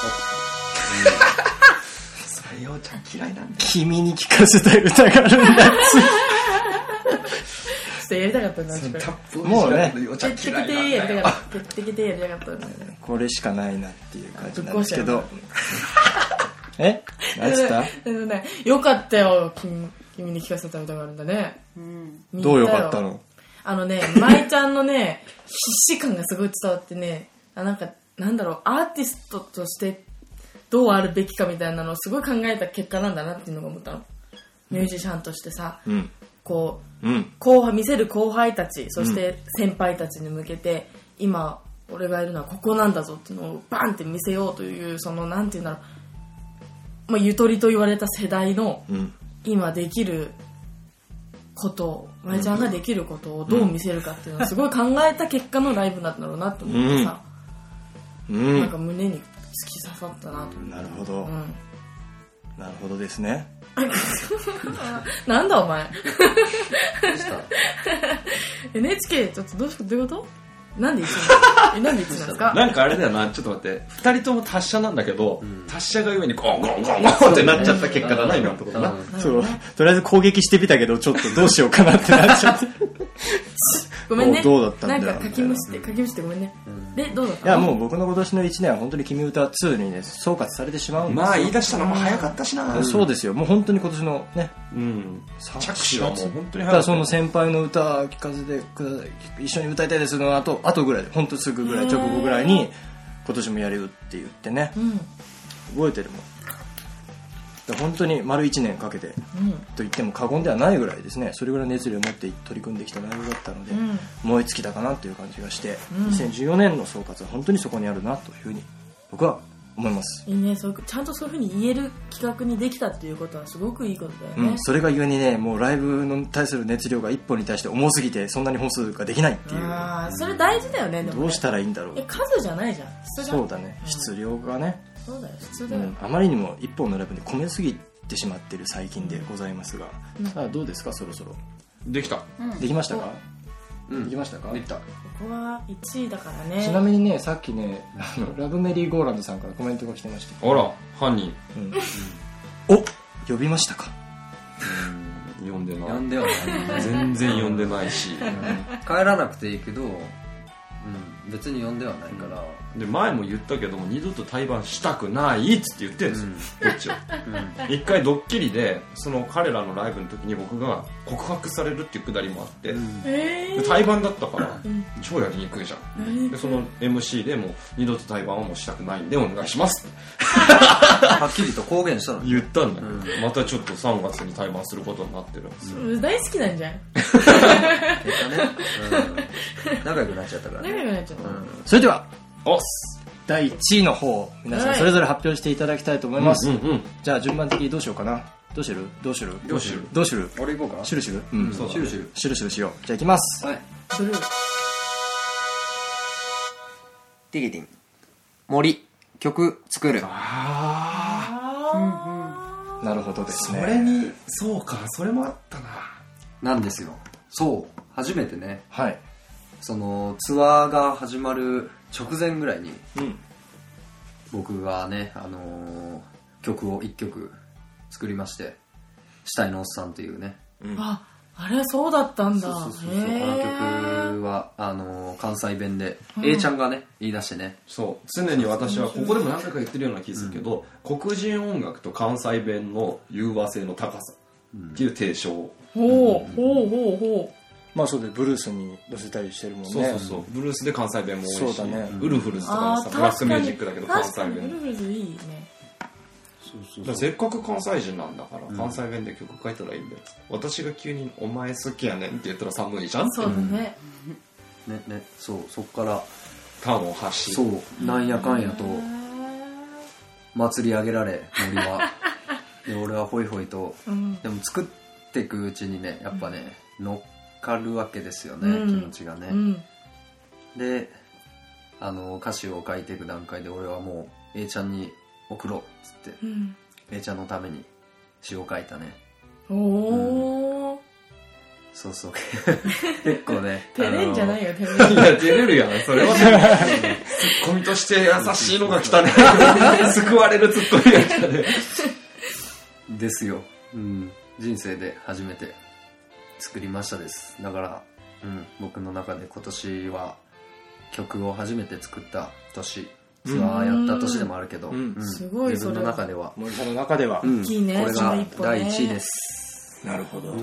それようちゃん嫌いなんだー君に聞かせたい歌があるんだちょっとやりたかったんだタップもうね。ようちゃんてってき嫌いなんてやりたかったてってきてやりたかったこれしかないなっていう感じなんですけど。え？何つったよかったよ君君に聞かせた歌があるんだね。見どうよたかったの？あのね舞ちゃんのね必 死感がすごい伝わってねあなんかなんだろうアーティストとしてどうあるべきかみたいなのをすごい考えた結果なんだなっていうのが思ったの。ミュージシャンとしてさ、うん。こううん。後輩見せる後輩たちそして先輩たちに向けて、今俺がいるのはここなんだぞっていうのをバンって見せようというそのなんていうんだろう、まあ、ゆとりと言われた世代のうん。今できることを舞ちゃんができることをどう見せるかっていうのをすごい考えた結果のライブなんだろうなと思ってさ、うんなんか胸に突き刺さったなと。なるほど、うん、なるほどですね。なんだお前。NHK ちょっとどうしどういうこと？なんで一緒に えなんで一緒なんですか？なんかあれだよなちょっと待って。二人とも達者なんだけど、達者がゆえにゴンゴンゴンゴンってなっちゃった結果だな今のところな、そう。とりあえず攻撃してみたけどちょっとどうしようかなってなっちゃって。ごめんね。どうだったんだよなんか書きむして書きむしてごめんね、でどうだったいやもう僕の今年の1年は本当に「君歌2」にね総括されてしまうんですよ。まあ言い出したのも早かったしな、そうですよ。もう本当に今年のねうん、着手はもう本当にただ早かったその先輩の歌聞かせてください。一緒に歌いたいです。の後後ぐらい本当すぐぐらい直後ぐらいに今年もやるよって言ってね。うん。覚えてるもん。で本当に丸1年かけてうん。と言っても過言ではないぐらいですね。それぐらい熱量を持って取り組んできたライブだったので、うん。燃え尽きたかなという感じがして、うん。2014年の総括は本当にそこにあるなというふうに僕は思います、いいね。そうちゃんとそういうふうに言える企画にできたっていうことはすごくいいことだよね。うん、、それがゆえにねもうライブに対する熱量が一本に対して重すぎてそんなに本数ができないっていう。ああそれ大事だよねでもね。どうしたらいいんだろう。え数じゃないじゃん。質がそうだね。質量がね、そうだよ。質だよ、うん、あまりにも一本のライブに込めすぎてしまってる最近でございますが、さあどうですかそろそろ。できた。できましたか、うん。できましたか？できた。ここは1位だからね。ちなみにねさっきねあのラブメリーゴーランドさんからコメントが来てましたあら犯人。お呼びましたか？読んでない。呼んではない。全然読んでないし。帰らなくていいけど、うん、別に呼んではないから、で前も言ったけども二度と対バンしたくないっつって言ってるんですよ、こっちは。一回ドッキリでその彼らのライブの時に僕が告白されるっていうくだりもあって、えで対バンだったから超やりにくいじゃん。ー、でその MC でもう二度と対バンはもうしたくないんでお願いしますって。はっきりと公言したの。言ったんだけど、またちょっと3月に対バンすることになってる。んですよ、大好きなんじゃん。結果ね、うん、仲良くなっちゃったからね、仲良くなっちゃった、それではおっす第1位の方皆さんはい。それぞれ発表していただきたいと思います、うんうんじゃあ順番的にどうしようかな。どうする？どうする？どうする？どうする？俺行こうか？シュルシュル。うん。そうだシュルシュル。シュルシュルしよう。じゃあいきます。はい。するティゲティン。森曲作る。ななるほどですそねれにそうか。それもあったな。なんですよ。そう。初めてね。はい。そのツアーが始まる直前ぐらいにうん。僕がね、あのー曲を1曲作りまして「死体のおっさん」というね。ああれそうだったんだ。そうそうそうへこのー曲はあのー関西弁で、A ちゃんがね言い出してね。そう。常に私はここでも何回か言ってるような気するけど、黒人音楽と関西弁の融和性の高さっていう提唱、ほうほうほうほまあそうでブルースに乗せたりしてるもんね。そうそうそう。ブルースで関西弁も多いしそうだね。ウルフルズうとかもさブラックミュージックだけど関西確かに弁。ブルーズいいね。せっかく関西人なんだから、関西弁で曲書いたらいいんだよ。私が急に「お前好きやねん」って言ったら寒いじゃん。ってそうだね。ねねそうそっから。ターンを発しそう。なんやかんやと。祭り上げられ森は。で俺はホイホイと。うん。でも作っていくうちにねやっぱね乗っかるわけですよね、うん。気持ちがね、うん。であの歌詞を書いていく段階で俺はもう A ちゃんに送ろうっつって。うん。A ちゃんのために詩を書いたね。おおそうそう。結構ね 照れんじゃないよよ照れんい。や照れるやんそれは。ツッコミとして優しいのが来たね。救われるツッコミが来たね。ですよ、うん、人生で初めて作りましたです。だから、うん、僕の中で今年は曲を初めて作った年ツアーやった年でもあるけど、うん。うんすごい自分の中では、森さんの中では、うん大きいねこれが第1位です。なるほど、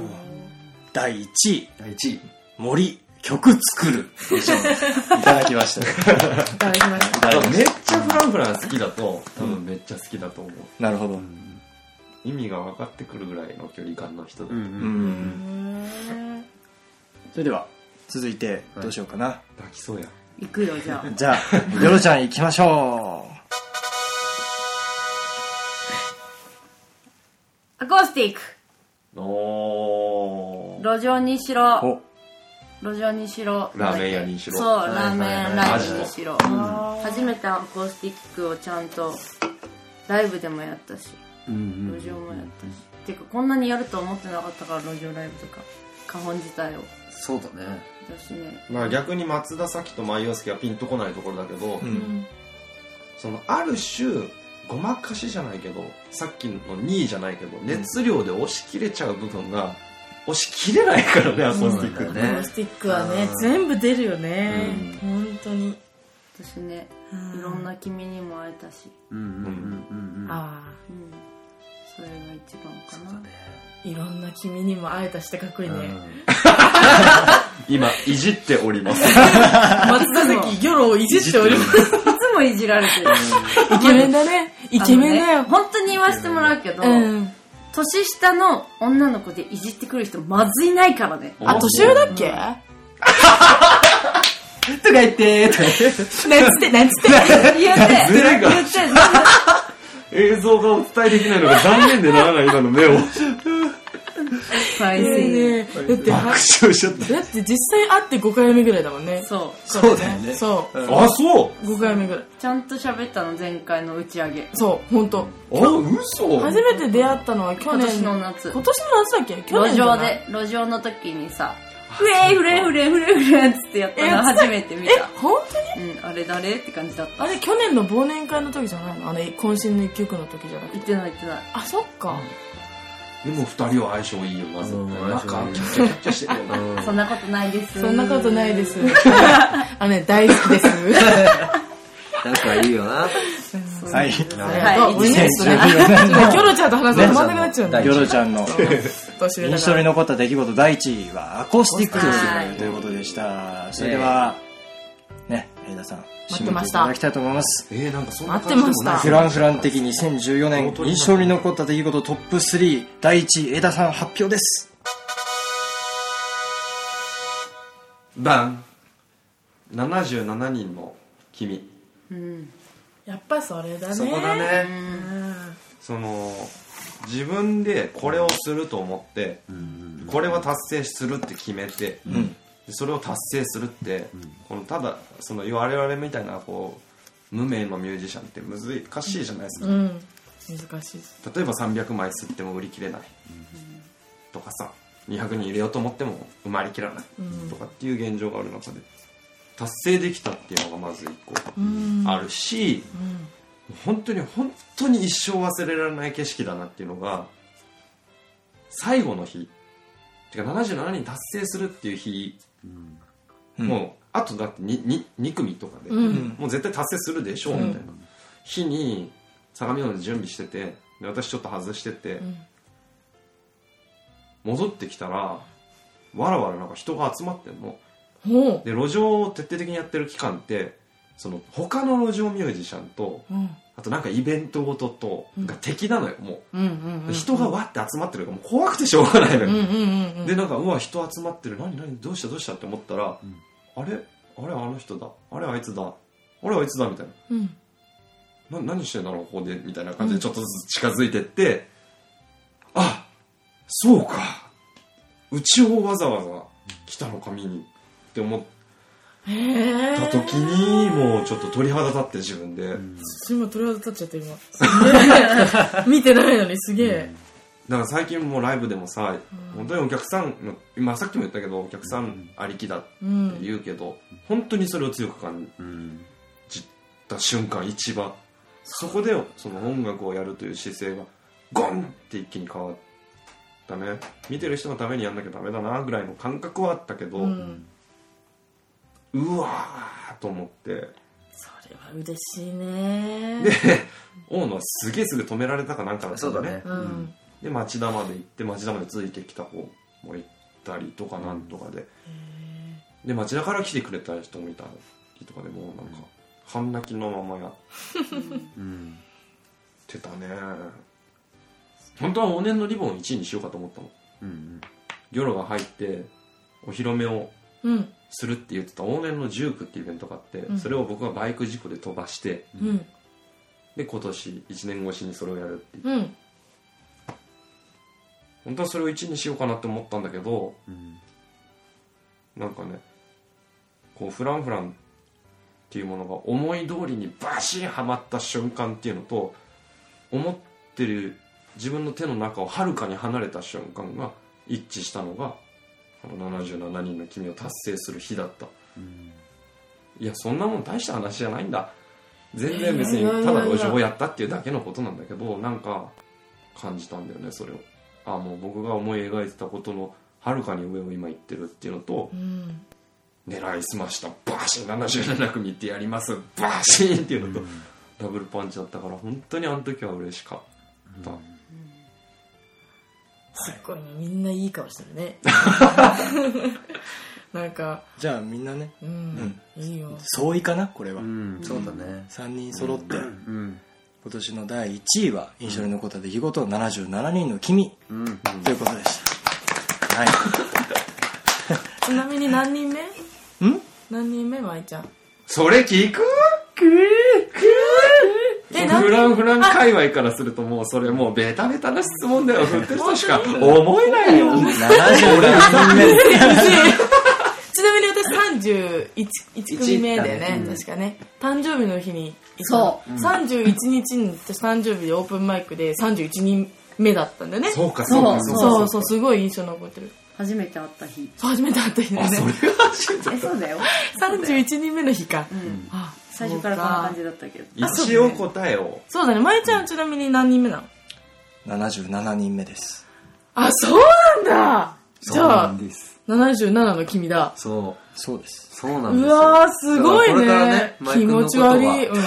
第1位。第1位。森曲作る以上 いただきました。いただきました。めっちゃフランフラン好きだと多分めっちゃ好きだと思う。たなるほど、意味が分かってくるぐらいの距離感の人だ。と、うんううん。ん。それでは続いてどうしようかな、抱きそうや。行くよじゃあ。じゃあヨロちゃん行きましょアコースティック。おー。路上にしうろ。お。路上にしろ。ラーメン屋にしろ。そうはい。ラーメンライブにしろ。あ初めてアコースティックをちゃんとライブでもやったしうんうん路上もやったし、てかこんなにやると思ってなかったから路上ライブとか花本自体を。そうだね私ね。まあ逆に松田咲と舞陽介はピンとこないところだけど、うんそのある種ごまかしじゃないけどさっきの2位じゃないけど熱量で押し切れちゃう部分が押し切れないからねアコースティック。っね。アコースティックはね全部出るよね。本当に。私ねうん。いろんな君にも会えたし、うんうんうんうんうん。あ。うん、それが一番かな、そうだね。あいろんな君にも会えたしてかっこいいね 今いじっております。松田関ギョロをいじっております。いつもいじられてる。イケメンだね。イケメンだよ。本当に言わせてもらうけど、うん。年下の女の子でいじってくる人まずいないからね。あ年上だっけ？とか言ってとか言ってなんつって。なんつって言ってズレが言って映像がお伝えできないのが残念でならない今の目を。最ねえ新ね。えだっては爆笑しちゃった。だって実際会って5回目ぐらいだもんね。そう。そうだよね。そう。あそう。5回目ぐらい。ちゃんと喋ったの前回の打ち上げ。そう本当。あ嘘。初めて出会ったのは去年。今年の夏。今年の夏だっけ？去路年じゃない？上で。路上の時にさフレーフレーフレーフレーフレーっつってやったの初めて見えた本当に？うんあれ誰？って感じだった。あれ去年の忘年会の時じゃないの？あの渾身の一曲の時じゃなくて。言ってない言ってない。あそっか。でも二人は相性いいよな絶う。ん対なんかキャッキャキャッキャしてるよ。な そんなことないです。そんなことないです。あのね大好きです 仲いいよな。はい。はい。ごめんねちょっとね2014年ちょっとキョロちゃんと話すと止まんなくなっちゃうんだ。ヨロちゃんの印象に残った出来事第1位はアコースティックはい。ということでした。それではね江田さん待ってました。いただきたいと思います。えー、なんかそんな待って感じでもないました。フランフラン的2014年印象に残った出来事トップ3第1位江田さん発表です。バン。77人の君やっぱそれだね。そこだね。うん。その自分でこれをすると思って、これは達成するって決めて、でそれを達成するって、このただその我々みたいなこう無名のミュージシャンって難しいじゃないですか、うん。難しい。例えば300枚吸っても売り切れないとかさ200人入れようと思っても埋まりきらないとかっていう現状がある中で達成できたっていうのがまず1個うんあるし、本当に本当に一生忘れられない景色だなっていうのが最後の日。てか77人達成するっていう日、もうあとだって 2, 2組とかで、うん。もう絶対達成するでしょうみたいな。日に相模湾で準備しててで私ちょっと外してて、ん。戻ってきたらわらわらなんか人が集まってんの。ほで路上を徹底的にやってる期間ってその他の路上ミュージシャンとううん。あとなんかイベントごととが敵なのよもう。んうんううん。人がわって集まってるからもう怖くてしょうがないのよ、うんうんうんうん。でなんかうわ人集まってる。何何どうしたどうしたって思ったら、あれ？あれあの人だ。あれあいつだ。あれあいつだみたいうん。なな何してんだろうここで？みたいな感じでちょっとずつ近づいてって、あそうか。うちをわざわざ来たのか見にって思った時にもうちょっと鳥肌立って自分で、今鳥肌立っちゃった今。見てないのにすげえ。だから最近もうライブでもさ、本当にお客さんの今さっきも言ったけどお客さんありきだってうん言うけど、本当にそれを強く感うんじた瞬間一番そこでその音楽をやるという姿勢がゴンって一気に変わったね。見てる人のためにやんなきゃダメだなぐらいの感覚はあったけど、ううんわーと思って。それは嬉しいね。で大野はすげえすぐ止められたかなんかだったんだよね。そうだね。うん。で町田まで行って町田までついてきた子もいたりとかなんとかで、で町田から来てくれた人もいたりとかでもうなんか半泣きのままやっうん。てたね。本当は往年のリボン1位にしようかと思ったの。うんギョロが入ってお披露目をうんするって言ってた往年のジュークっていうイベントがあって、ん。それを僕がバイク事故で飛ばしてうん。で今年1年越しにそれをやるっていう。うん。本当はそれを1位にしようかなって思ったんだけどうん。なんかねこうフランフランっていうものが思い通りにバシンはまった瞬間っていうのと思ってる自分の手の中をはるかに離れた瞬間が一致したのがあの77人の君を達成する日だった。いやそんなもん大した話じゃないんだ。全然別にただ路上をやったっていうだけのことなんだけどなんか感じたんだよねそれを。あもう僕が思い描いてたことのはるかに上を今言ってるっていうのとうん。狙いすましたバシン77組ってやりますバシンっていうのと、ダブルパンチだったから本当にあの時は嬉しかった、すっごいねみんないい顔してるね。なんか。じゃあみんなね。うん。いいよ。相違かなこれは、うん。そうだね。3人揃って、うん。今年の第1位は印象に残った出来事77人の君。うん。ということでした、はい。ちなみに何人目？ん？何人目まいちゃん？それ聞く？えなんフランフラン界隈からするともうそれもうベタベタな質問だよ。振ってる人しか思えないよ。77人目ちなみに私31組目だよね。確かね。誕生日の日にそう。31日に私誕生日でオープンマイクで31人目だったんだよね。そうかそう。かそうそうそう。すごい印象残ってる。初めて会った日。そう初めて会った日だよねえそうだよ。31人目の日か。ん。あ最初からこんな感じだったけど。一応答えを。そうだね。まいちゃんちなみに何人目なの？77人目です。あそうなんだ！じゃあです77の君だ。そう。そうです。そうなんですよ。うわーすごいね。ね気持ち悪い、うん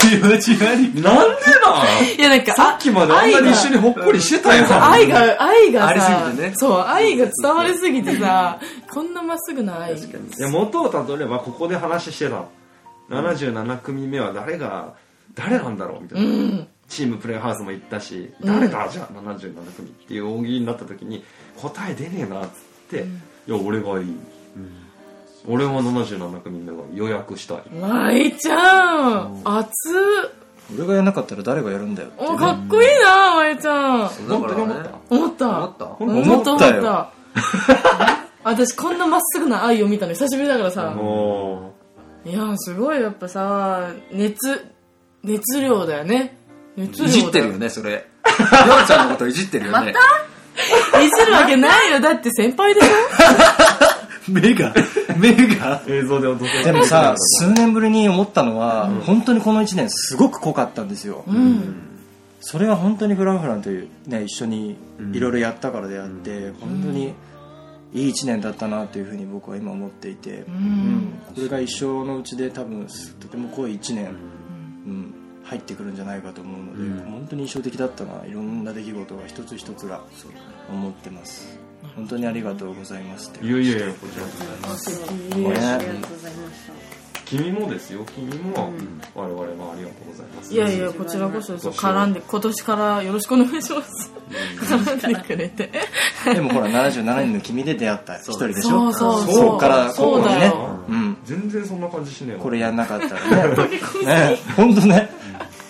気持ち悪いなんでなん？いやなんかさっきまであんなに一緒にほっこりしてたよ。愛が愛がさね。そう愛が伝わりすぎてさこんなまっすぐな愛。確かに。いや元をたどればここで話してた。77組目は誰が誰なんだろうみたいな、うん。チームプレイハウスも行ったし、誰だじゃあ77組っていう大喜利になった時に答え出ねえなっつって、いや俺がいい、俺は77組目は予約したい。まいちゃん熱っ。俺がやらなかったら誰がやるんだよっておかっこいいなまいちゃん。だからね。思った。思った。思った？思っ思ったよ。た。私こんなまっすぐな愛を見たの久しぶりだからさ。もいやすごい。やっぱさ熱熱量だよね。熱量いじってるよねそれ。りょうちゃんのこといじってるよね。いじるわけないよ。だって先輩でし目が 目が。映像で落とせでもさ数年ぶりに思ったのは、本当にこの1年すごく濃かったんですよ、ょうん。それは本当にフランフランというね一緒にいろいろやったからであって、本当にいい1年だったなというふうに僕は今思っていて、うん。これが一生のうちで多分とても濃い1年、うん。入ってくるんじゃないかと思うので、本当に印象的だったないろんな出来事が一つ一つが思ってます本当にありがとうございますいやいやいやこちらこそあすねごいありがとうございました君もです。よ君も我々もありがとうございますいやいや、こちらこそですよ絡んで、今年からよろしくお願いします。絡んでくれて。でもほら77年の君で出会った一人でしょ？そうそうそう。からここにね。そうだよ。うん。全然そんな感じしねえわ。これやんなかったらね。ね本当ね。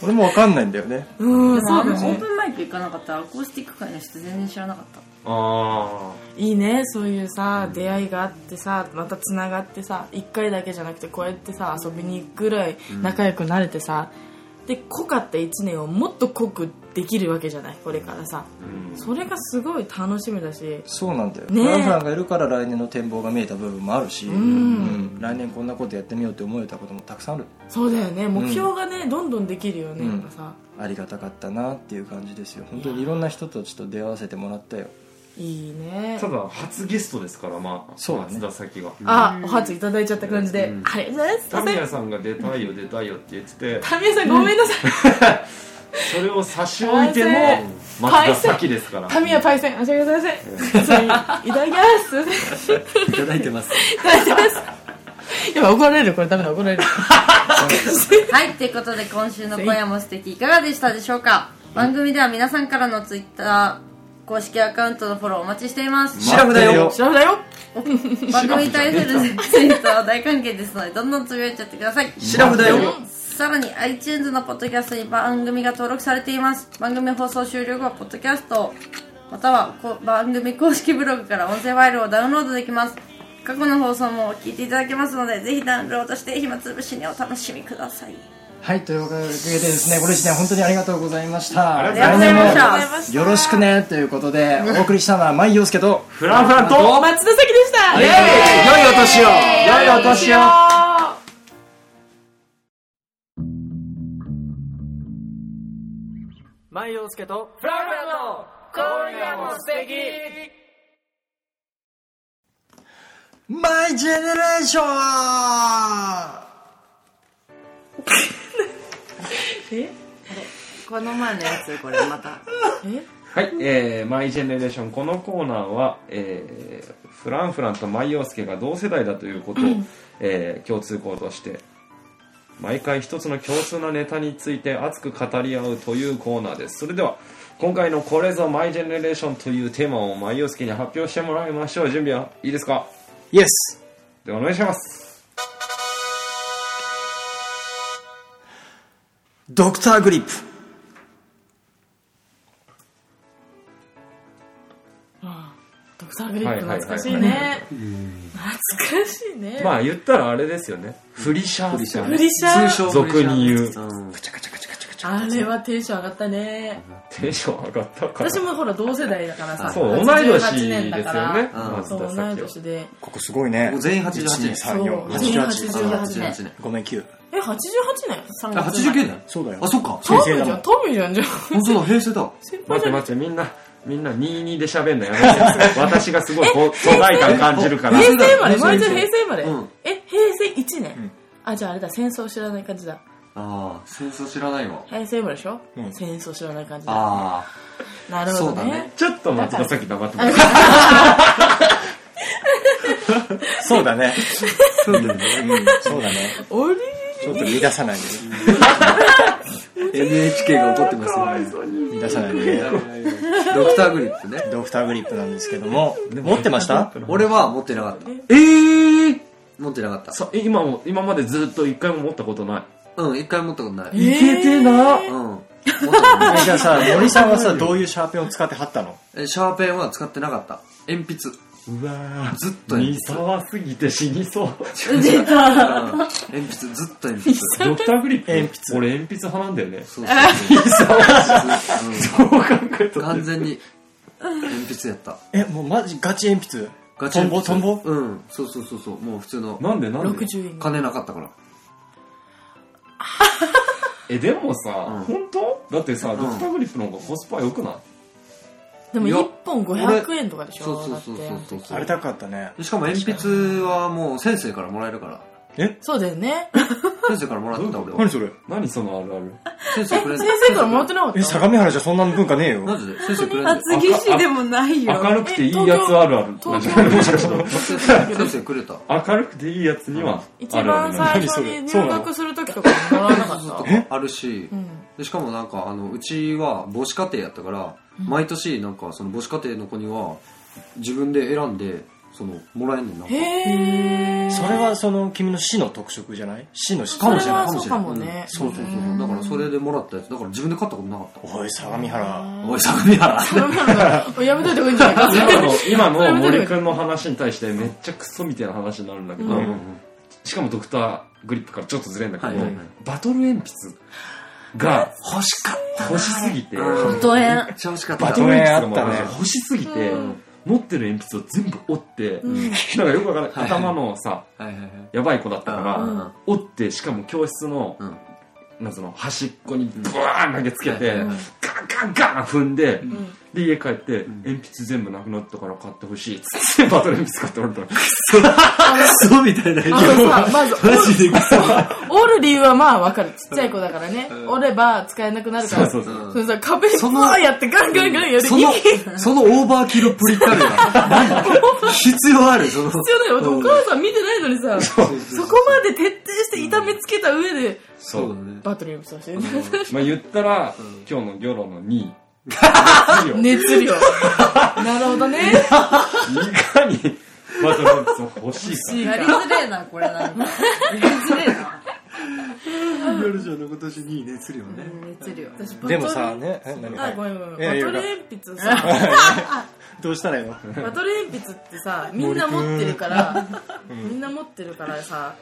俺もわかんないんだよね。うん、でもあのオそうだね。ープンマイク行かなかったらアコースティック界の人全然知らなかったあいいね、そういうさ、出会いがあってさ、また繋がってさ、一回だけじゃなくて、こうやってさ、遊びに行くぐらい仲良くなれてさ、で、濃かった一年をもっと濃くできるわけじゃない、これからさ。それがすごい楽しみだし、そうなんだよ、ねフランフランがいるから来年の展望が見えた部分もあるし、うん。来年こんなことやってみようって思えたこともたくさんある。そうだよね、目標がね、どんどんできるよね、うん。やっぱさ。ありがたかったなっていう感じですよ。本当にいろんな人たちと出会わせてもらったよいいねあ。ただ初ゲストですからまあそうだね松田咲があ、お初いただいちゃった感じで、ありがとうございます。タミヤさんが出たいよ出たいよって言っててタミヤさんごめんなさい。それを差し置いても松田咲ですからタミヤパイセン、あ、違うごめんなさい。それいただきます。いただいてますいただきます。やばい怒られるこれダメだ怒られる。はい、ということで今週の今夜も素敵いかがでしたでしょうか？番組では皆さんからのツイッター公式アカウントのフォローお待ちしています。シラフだよ。調べ だよ。番組に対するツイートは大歓迎ですのでどんどんつぶやいちゃってください。シラフだよ。さらに iTunes のポッドキャストに番組が登録されています。番組放送終了後はポッドキャストまたはこ番組公式ブログから音声ファイルをダウンロードできます。過去の放送も聞いていただけますのでぜひダウンロードして暇つぶしにお楽しみくださいはいというわけでですねこれ1年本当にありがとうございました。ありがとうございました。来年もよろしくねということでお送りしたのは舞陽介とフランフランと松田咲でした。イエーイ。良いお年を。良いお年を舞陽介とフランフランの今夜も素敵。マイジェネレーションえ？この前のやつこれまた。え？はい、えー、マイジェネレーションこのコーナーは、えー、フランフランとマイヨウスケが同世代だということを、えー共通項として毎回一つの共通なネタについて熱く語り合うというコーナーです。それでは今回の「これぞマイジェネレーション」というテーマをマイヨウスケに発表してもらいましょう。準備はいいですか？イエスではお願いしますドクターグリップ。ドクターグリップ懐かしいね。懐かしいね。まあ言ったらあれですよね。フリシャーですよフねリシャー。通称俗に言う。うんあれはテンション上がったね。テンション上がったから。私もほら同世代だからさそう同い年です88よ年だから。ねうんそう同い年で。ここすごいね。全員88年。そう1234全員88 88 88年年。ごめん9え88年？3あ月。生まれ89年？そうだよ。あそっか。トミーじゃん。トミーじゃんじゃん。本当だ平成だ。待って待ってみんなみんな22で喋んのやめて。私がすごい疎外感感じるから。平成生まれ？平成まれ。うん。え平成1年？あじゃああれだ戦争知らない感じだああ戦争知らないわ。平成生まれでしょ？うん。戦争知らない感じだあなるほどね。そうだね。ちょっと松田咲黙ってもらってそうだね。あそうだよね。そうだね。おりちょっと乱さないで NHK が怒ってますよね。乱さないでドクターグリップね。ドクターグリップなんですけども。持ってました？俺は持ってなかった。えー、持ってなかった。今も今までずっと一回も持ったことないうん一回持ったことない。いけてなうん。持ったことない。えじゃあさ森さんはさどういうシャーペンを使って貼ったの？えシャーペンは使ってなかった。鉛筆。うわー。ずっと鉛三沢すぎて死にそう。出た。筆うん。鉛筆ずっと鉛筆。ドクターグリップ？鉛筆。俺鉛筆派なんだよね。そうそうそう。そう考えうん。完全に鉛筆やった。えもうマジガチ鉛筆？ガチトンボ？鉛筆トンボ？うん。そうそうそうそう。もう普通の。なんでなんで？60円。金なかったから えでもさ、うん。本当？だってさ、ドクターグリップの方がコスパ良くない？でもいや1本500円とかでしょ？そうそうそうそうそうだって。あれ高かったね。でしかも鉛筆はもう先生からもらえるからそうだよね。先生からもらってた俺は何それ？何そのあるある？先生くれん先生からもらってなかった？え相模原じゃそんな文化ねえよ。マジで先生くれん厚で木市でもないよ。明るくていいやつあるある。もしか 先生くれた。明るくていいやつには一あるあ番最初に入学する時とかもらわなかった。あるし、しかもなんかあのうちは母子家庭やったから、毎年なんかその母子家庭の子には自分で選んでそのもらえんねんな。んかへえそれはその君の市の特色じゃない？市の市それしれない。はそうかもねうんそうそうそうそう。だからそれでもらったやつ。だから自分で買ったことなかった。おい相模原。おい相模原。やめといた方がいいんじゃないか。今の今の森くんの話に対してめっちゃクソみたいな話になるんだけど、しかもドクターグリップからちょっとずれんだけど、はいはいはい。バトル鉛筆が欲しかった欲しすぎて、うん。ド円。めっちゃ欲しかった。バトル鉛筆あったね。欲しすぎて、ん持ってる鉛筆を全部折って、なんかよくわからない、はい。はい頭のさはいはいはい。やばい子だったから、うん。折ってしかも教室の、うん。なんつうの端っこにブワーン投げつけて、うんガンガンガン踏んで、で家帰って、鉛筆全部なくなったから買ってほしい。っつってバトル鉛筆買ってもらったの。クソみたいな。あのさまずマジでクソ折る理由はまあわかる。ちっちゃい子だからね。折れば使えなくなるから。そうそうそう。そのさ壁にやってガンガンガンやる。そのそのオーバーキルプリたるやん。必要ある？その。必要だよ。お母さん見てないのにさそこまで徹底して痛めつけた上でそうだね。バトル鉛筆をしてる。まあ言ったら、今日のギョロの2位熱量。なるほどね。いかにバトル鉛筆を欲しいか。やりづれえなこれなんか。やりづれえな。夜じゃの今年2位熱量ね。熱量。私バトルでもさねえ何あごめんごめん。バトル鉛筆さ。どうしたらいいの？バトル鉛筆ってさみんな持ってるからみんな持ってるからさ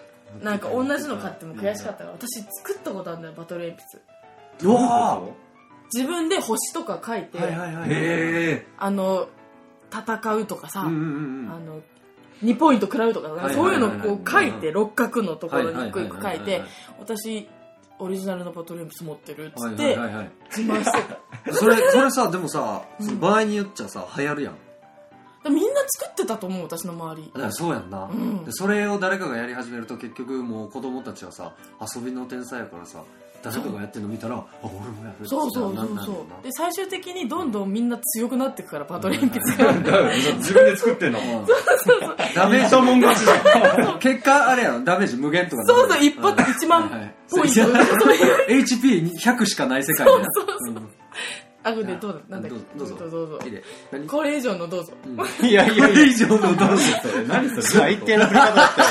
なんか同じの買っても悔しかったから私作ったことあるんだよバトル鉛筆。うわ自分で星とか書いて、はいはいはいへあの戦うとかさ、うんうんうんあの2ポイント食らうとか、はいそういうのをこう書いはいて六角のところにはい一個一個書いて私オリジナルのバトル鉛筆持ってるっつはいってはい自慢してた。それそれさでもさ場合によっちゃさ流行るやん。でみんな作ってたと思う私の周り。だからそうやんな、ん。でそれを誰かがやり始めると結局もう子供たちはさ遊びの天才やからさ誰かがやってるの見たらあ俺もやるそうそうそうそう。で最終的にどんどんみんな強くなっていくからバトル鉛筆が。え自分で作ってんの。もダメージもん勝ちじゃん結果あれやろ。ダメージ無限とか。そうそう一発1万ポイント。そう。HP100 しかない世界になあこれでどうだ？なんだっけ？どうぞ。どうぞ。どうぞ。これ以上のどうぞ。いやいこれ以上のどうぞ 何それ？最低な振り方だったよ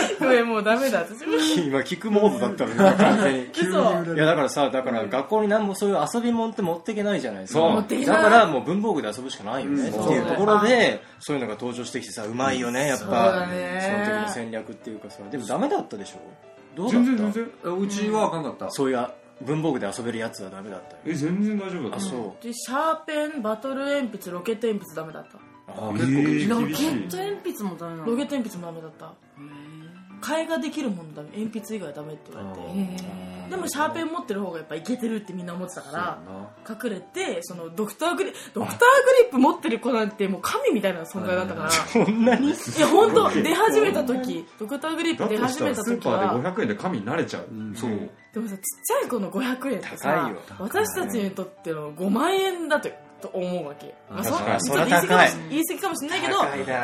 これもうダメだ。私 も今聞くモードだったのよ完全に。嘘。いやだからさだから学校に何もそういう遊び物って持っていけないじゃないですか。そう。持っていけない。だからもう文房具で遊ぶしかないよね、うん。っていうところでそういうのが登場してきてさうまいよねやっぱ。そうだね。その時の戦略っていうかさ。でもダメだったでしょ？どうだった？全然全然。うちはあかんかった。そういう文房具で遊べるやつはダメだったよえ全然大丈夫だあそう。でシャーペンバトル鉛筆ロケット鉛筆ダメだった。あえ結構厳しい。ロケー厳しいット鉛筆もダメなの。ロケット鉛筆もダメだった替えができるものダメ鉛筆以外ダメって言われて。でもシャーペン持ってる方がやっぱいけてるってみんな思ってたから隠れてそのドクターグリドクターグリップ持ってる子なんてもう神みたいな存在だったから。そんなに？いや本当出始めた時ドクターグリップ出始めた時らスーパーはで500円で紙になれちゃう、そう。でもさちっちゃい子の500円ってさ私たちにとっての5万円だとと思うわけ、まあ、そ確かにちょっと言い過ぎかもし言い過ぎかもしれないけど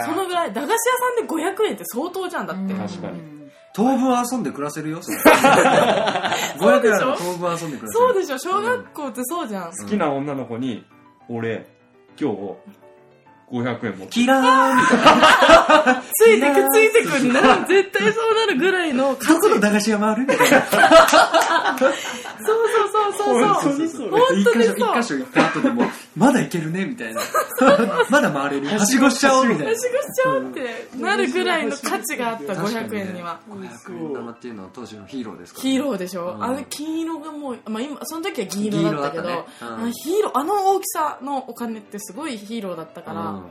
そのぐらい駄菓子屋さんで500円って相当じゃんだって、確かに。当分遊んで暮らせるよそれ。500円あれば当分遊んで暮らせる。そうでしょ。小学校ってそうじゃん、好きな女の子に俺今日500円持って。キラーン ついてくついてくにな。る絶対そうなるぐらいのどこの駄菓子屋回るみたいな。そうそうそうそうそう。にそれ本当に一箇所そう一箇所行った後でもまだ行けるねみたいな。まだ回れる。はしごしちゃおうみたいなはしごしちゃおうってなるぐらいの価値があった500円には500円玉っていうのは当時のヒーローですからヒーローでしょ、うんあの金色がもう、まあ、今その時は銀色だったけどヒーローあの大きさのお金ってすごいヒーローだったから、うん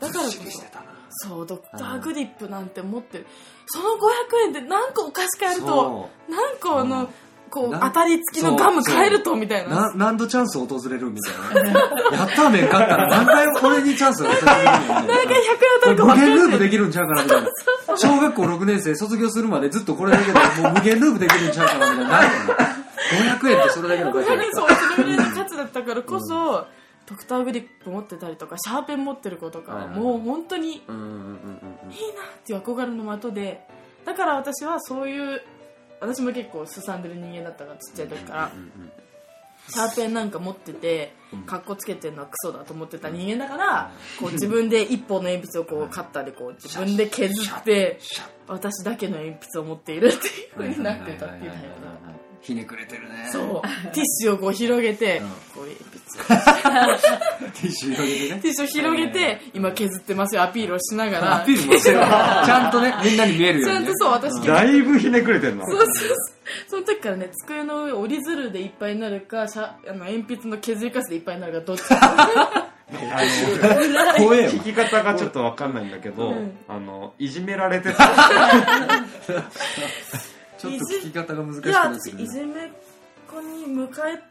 だからこそそうドクターグリップなんて持ってるその500円で何個お菓子買えるとそ何個の、こうな当たり付きのガム買えるとみたいな。な何度チャンス訪れるみたいな。やったーめん勝ったら何回俺にチャンスが訪れるのみたいな何回100円当たるか無限ループできるんちゃうかなみたいな。小学校6年生卒業するまでずっとこれだけで もう無限ループできるんちゃうかなみたいな。ないよね。500円ってそれだけの価値500円ですかそうそれぐらいの価値だったからこそ、ドクターグリップ持ってたりとかシャーペン持ってる子とかははいはいはいもう本当にいいなっていう憧れの的で。だから私はそういう私も結構すさんでる人間だったからちっちゃい時から。シャーペンなんか持っててかっこつけてるのはクソだと思ってた人間だからこう自分で一本の鉛筆をこう買ったりこう自分で削って私だけの鉛筆を持っているっていう風になってたっていうタイプだひねくれてるね。そう。ティッシュをこう広げて、こう鉛筆 ティッシュ広げてね。ティッシュを広げて今削ってますよ。アピールをしながら。アピールもしてる。ちゃんとねみんなに見えるようにね。ちゃんとそう私。だいぶひねくれてんなそうそうそう。その時からね机の上折り鶴でいっぱいになるかしゃあの鉛筆の削りカスでいっぱいになるかどっちか。怖えわ。聞き方がちょっとわかんないんだけど、うん。あのいじめられてた。ちょっと聞き方が難しくいやなってくる私いじめっ子に迎える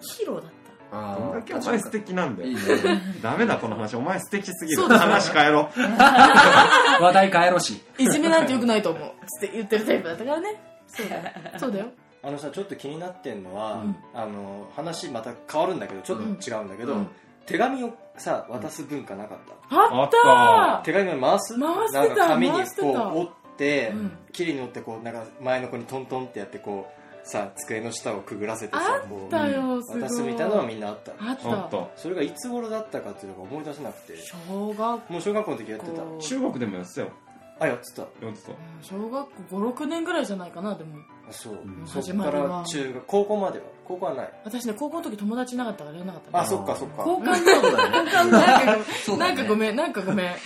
ヒーローだっあどんだーけお前素敵なんだよ。いいね。ダメだこの話。お前素敵すぎる。そうだよ話変えろ。話題変えろし。たいじめなんてよくないと思う。つって言ってるタイプだったからね。そうだよ。そうだよ。あのさちょっと気になってんのは、あの話また変わるんだけどちょっと違うんだけど、うん。手紙をさ渡す文化なかった、あった手紙を回す？回してた。なんか紙に回してた。こう折って、うん。切りに折ってこうなんか前の子にトントンってやってこうさ机の下をくぐらせてあさこうったよすごい。渡すみたいなのはみんなあった。あった。あった。それがいつ頃だったかっていうのが思い出せなくて。小学校。もう小学校の時やってた。中国でもやってたよ。あやってた。やってた。小学校56年ぐらいじゃないかなでも。あそう、ん。そっ始まりからは中学高校までは高校はない。私ね高校の時友達いなかったからやれなかった。のあそっかそっか。交換の交換のなんかそうだね。なんかごめんなんかごめん。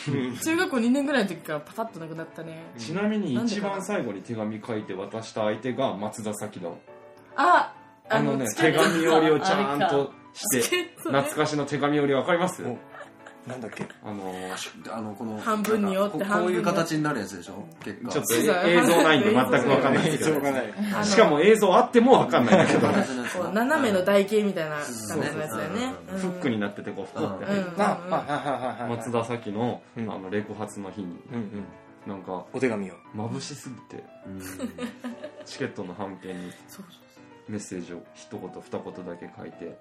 中学校2年ぐらいの時からパタッとなくなったね。ちなみに一番最後に手紙書いて渡した相手が松田咲だわああのね手紙折りをちゃんとして懐かしの手紙折りわかります？おなんだっけ？あのーあのこの半分に折ってこ半分にこういう形になるやつでしょ？結果。ちょっと映像ないんで全くわかんないですけどしかも映像あってもわかんないんだけど。斜めの台形みたいな感じのやつだよね。うん。フックになっててこう太って。うん入っうん。ああはいはいはいはい松田咲のあうん。のレコ発の日にうんうん。なんかお手紙を。眩しすぎてチケットの半券に そう。メッセージを一言二言だけ書いて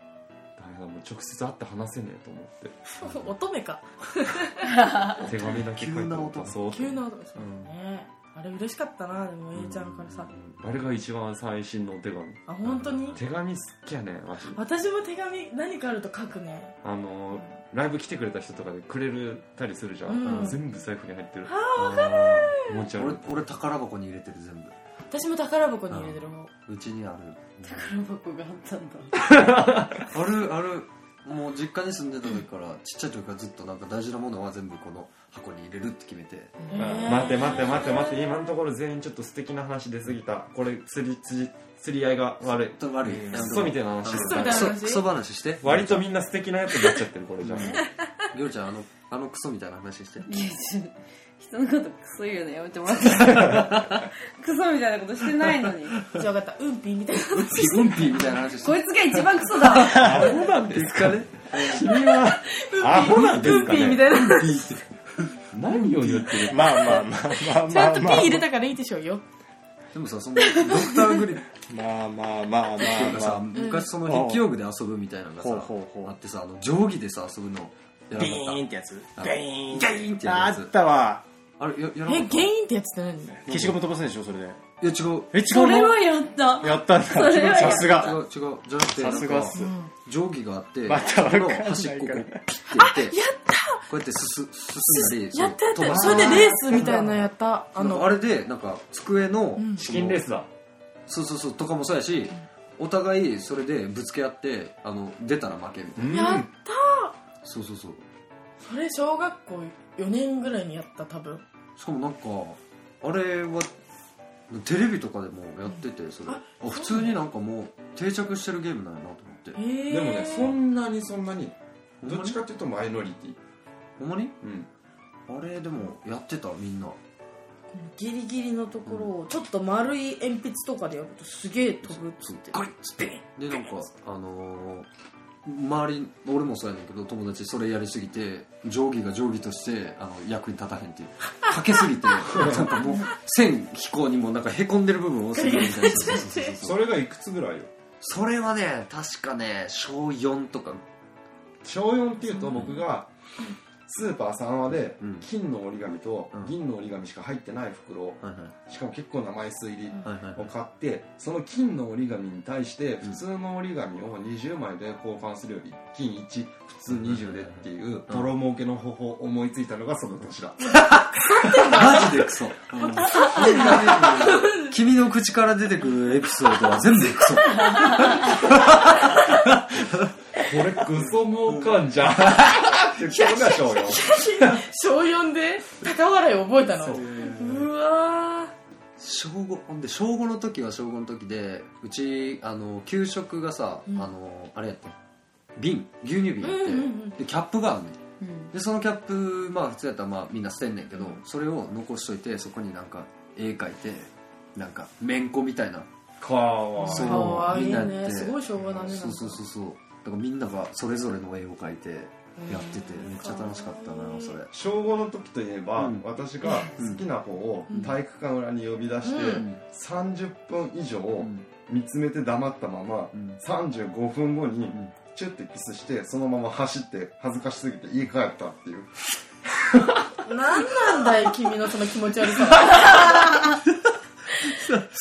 もう直接会って話せねえと思って。乙女か。手紙だけ書いて急な音渡そうと急な音がそうだね。あれ嬉しかったなでも A ちゃんからさ。あれが一番最新のお手紙？あ本当に？手紙好きやねわし。私も手紙何かあると書くねあのライブ来てくれた人とかでくれるたりするじゃん、うん。全部財布に入ってる。あわかる持ち歩い俺俺宝箱に入れてる全部。私も宝箱に入れてる方。うちにある宝箱があったんだ。あるある。もう実家に住んでた時からちっちゃい時からずっとなんか大事なものは全部この箱に入れるって決めて。へー。待って待って待って待って。今のところ全員ちょっと素敵な話出すぎた。これ釣り釣り釣り合いが悪い。ちょっと悪い。クソみたいな話。クソ話？クソ話して。割とみんな素敵なやつになっちゃってるこれじゃあ。ギョルちゃんあのあのクソみたいな話して人のことクソ言うのやめてもらって クソみたいなことしてないのに。じゃあ分かった。うんぴーみたいなうんぴーみたいな話してこいつが一番クソだ。わアホなんですかね。君はアホなんですかうんぴーみねたいな。何を言ってる？まあまあまあまあちゃんとピまあまあー入れたからいいでしょうよ。でもさそのドクターグリップ。まあまあまあっていうかさまあ。ま昔その筆記用具で遊ぶみたいなのがほうさほうほう。あってさあの定規でさ遊ぶのビーンってやつ？たビーンギャイーンってやあったわあれややらなかえった？原因ってやつって何？消しゴム飛ばすんでしょ？それで。いや違う。え違うそれのはやった。やったんだ。それはやさすが。違う違う。じゃなくてさすがっす。なんか定規があってまたわかんない。からその端っこをこうピッてやってこうやってすす進んだりやったやった。飛ばすそれでレースみたいなのやった。あのあの。あれでなんか机の、ん。チキンレースだそうそうそうとかもそうやしお互いそれでぶつけ合ってあの出たら負けみたいな、やったそうそうそう。それ小学校4年ぐらいにやった多分しかもなんかあれはテレビとかでもやっててそれ。ああ普通になんかもう定着してるゲームなんやなと思って。ええでもねそんなにそんなにどっちかっていうとマイノリティ。ほんまに？うん。あれでもやってたみんな。ギリギリのところをちょっと丸い鉛筆とかでやるとすげえ飛ぶっつって。ガリッつってでなんかあのー周り俺もそうやねんけど友達それやりすぎて定規が定規としてあの役に立たへんっていう。かけすぎて なんかもう線飛行にもなんかへこんでる部分をするみたいな。それがいくつぐらいよ？それはね確かね小4とか。小4っていうと僕がスーパー3話でうん。金の折り紙とうん。銀の折り紙しか入ってない袋はいはい。しかも結構な枚数入りはいはい。を買ってその金の折り紙に対して普通の折り紙を20枚で交換するより金1普通20でっていうボロ儲けの方法を思いついたのがその年だ。マジでクソ、君の口から出てくるエピソードは全部クソ。これクソ儲かんじゃん小4小4で高笑い覚えたの。う。わ小5ほんで小5の時は小5の時でうちあの給食がさ、あのあれやってん。瓶牛乳瓶やって、うんうんうんでキャップがあるねん。うん。でそのキャップまあ普通やったらまあみんな捨てんねんけどそれを残しといてそこになんか絵描いてなんかめんこみたいな。かわかわいいね。すごい昭和だねそうそうそうそう。だからみんながそれぞれの絵を描いてやっててめっちゃ楽しかったなそれ。小5の時といえば、うん。私が好きな方を体育館裏に呼び出して、うん。30分以上ん。見つめて黙ったまま、うん。35分後にん。チュッてキスしてそのまま走って恥ずかしすぎて家帰ったっていう。何なんだい 君のその気持ち悪さ。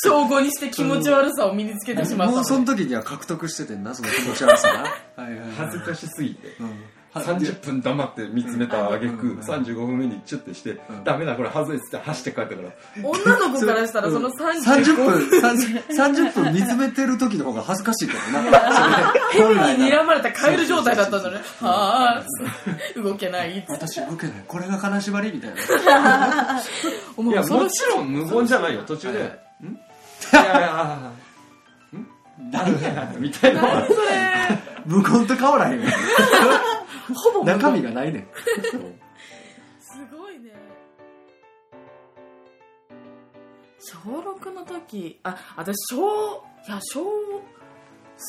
小5にして気持ち悪さを身につけてしまったのもうその時には獲得しててんなその気持ち悪さはい 恥ずかしすぎて、うん30分黙って見つめたあげく35分目にチュッてして、ダメだこれ恥ずいっつって走って帰ったから。女の子からしたらその30 35分。30 30分見つめてる時の方が恥ずかしいけどな。蛇に睨まれたカエル状態だったんだね。はあ。動けない。私動けない。これが金縛りみたいな。思 いうやもちろん無言じゃないよ途中で「はいん？い。やいやん？何や」みたいな。何それ。無言と変わらへんよほぼ中身がないね。んすごいね。小6の時あ私小いや小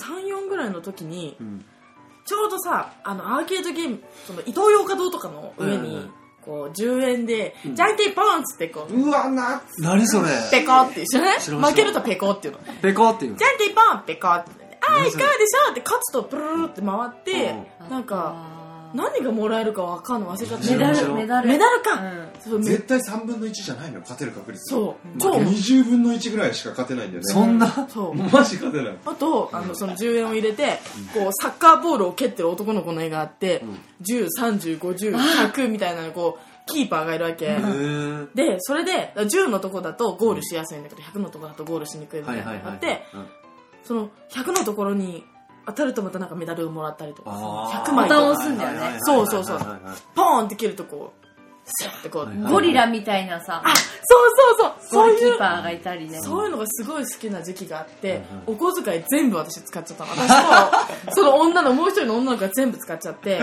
34ぐらいの時に、ん。ちょうどさあのアーケードゲームそのイトーヨーカドーとかの上に、うん。こう10円で、じゃんけんポンっつってこううわな何それペコって一緒ね。負けるとペコっていうの。ペコっていうじゃんけんポンペコって。ねああいかがでしょうって勝つとブルルルって回って、なんかあー何がもらえるかわかんの忘れちゃった。メダルメダル。メダル。か、うん。絶対3分の1じゃないの勝てる確率。そう。超。20分の1ぐらいしか勝てないんだよね。そんな？そう。マジ勝てない。あとあのその10円を入れてこうサッカーボールを蹴ってる男の子の絵があって103050100みたいなのこうキーパーがいるわけ。でそれで10のとこだとゴールしやすいんだけど100のとこだとゴールしにくいみたいなのがあってその100のところに当たるとまたなんかメダルをもらったりとかあー。100枚とボタン押すんだよね。そうそうそう。ポーンって蹴るとこうスッてこう、はいはい。ゴリラみたいなさ。あそうそうそう。ゴールそういうキーパーがいたりね。そういうのがすごい好きな時期があって、お小遣い全部私使っちゃったの。私と、その女の、もう一人の女の子が全部使っちゃって、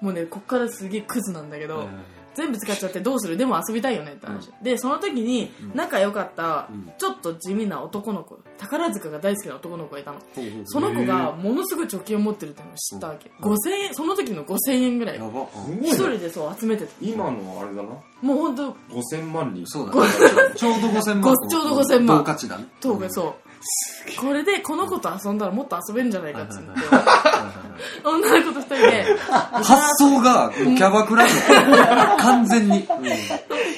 もうね、こっからすげえクズなんだけど、全部使っちゃってどうする？でも遊びたいよねって話。で、その時に仲良かった、ちょっと地味な男の子、宝塚が大好きな男の子がいたの。その子がものすごい貯金を持ってるっていうのを知ったわけ。5000円、その時の5000円ぐらい。や。ば。一人でそう集めてた。今のあれだな。もうほんと、5000万人。そうだねちょうど5000万。ごちょうど5000万。同価値だね。そう。これでこの子と遊んだらもっと遊べるんじゃないかっつって。女の子と二人で。発想がキャバクラの完全に。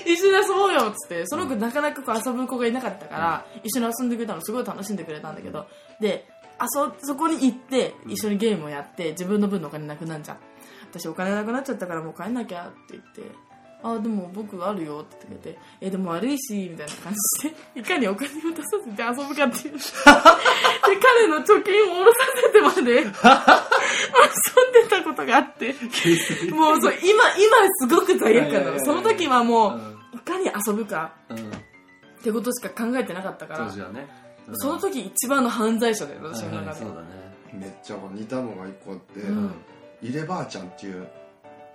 一緒に遊ぼうよっつってその子なかなかこう遊ぶ子がいなかったから一緒に遊んでくれたのすごい楽しんでくれたんだけど。であそそこに行って一緒にゲームをやって自分の分のお金なくなんじゃん私お金なくなっちゃったからもう帰んなきゃって言ってあでも僕あるよって言ってくれてえでも悪いしみたいな感じで いかにお金を出させて遊ぶかっていう。で彼の貯金を下ろさせてまで。遊んでたことがあって。もうそう今今すごく罪悪感なの。その時はもういかに遊ぶか。うん。ってことしか考えてなかったから。当時はね。その時一番の犯罪者だよ私のはいはい中でそうだね。めっちゃ似たのが一個あって、うん。入ればあちゃんっていう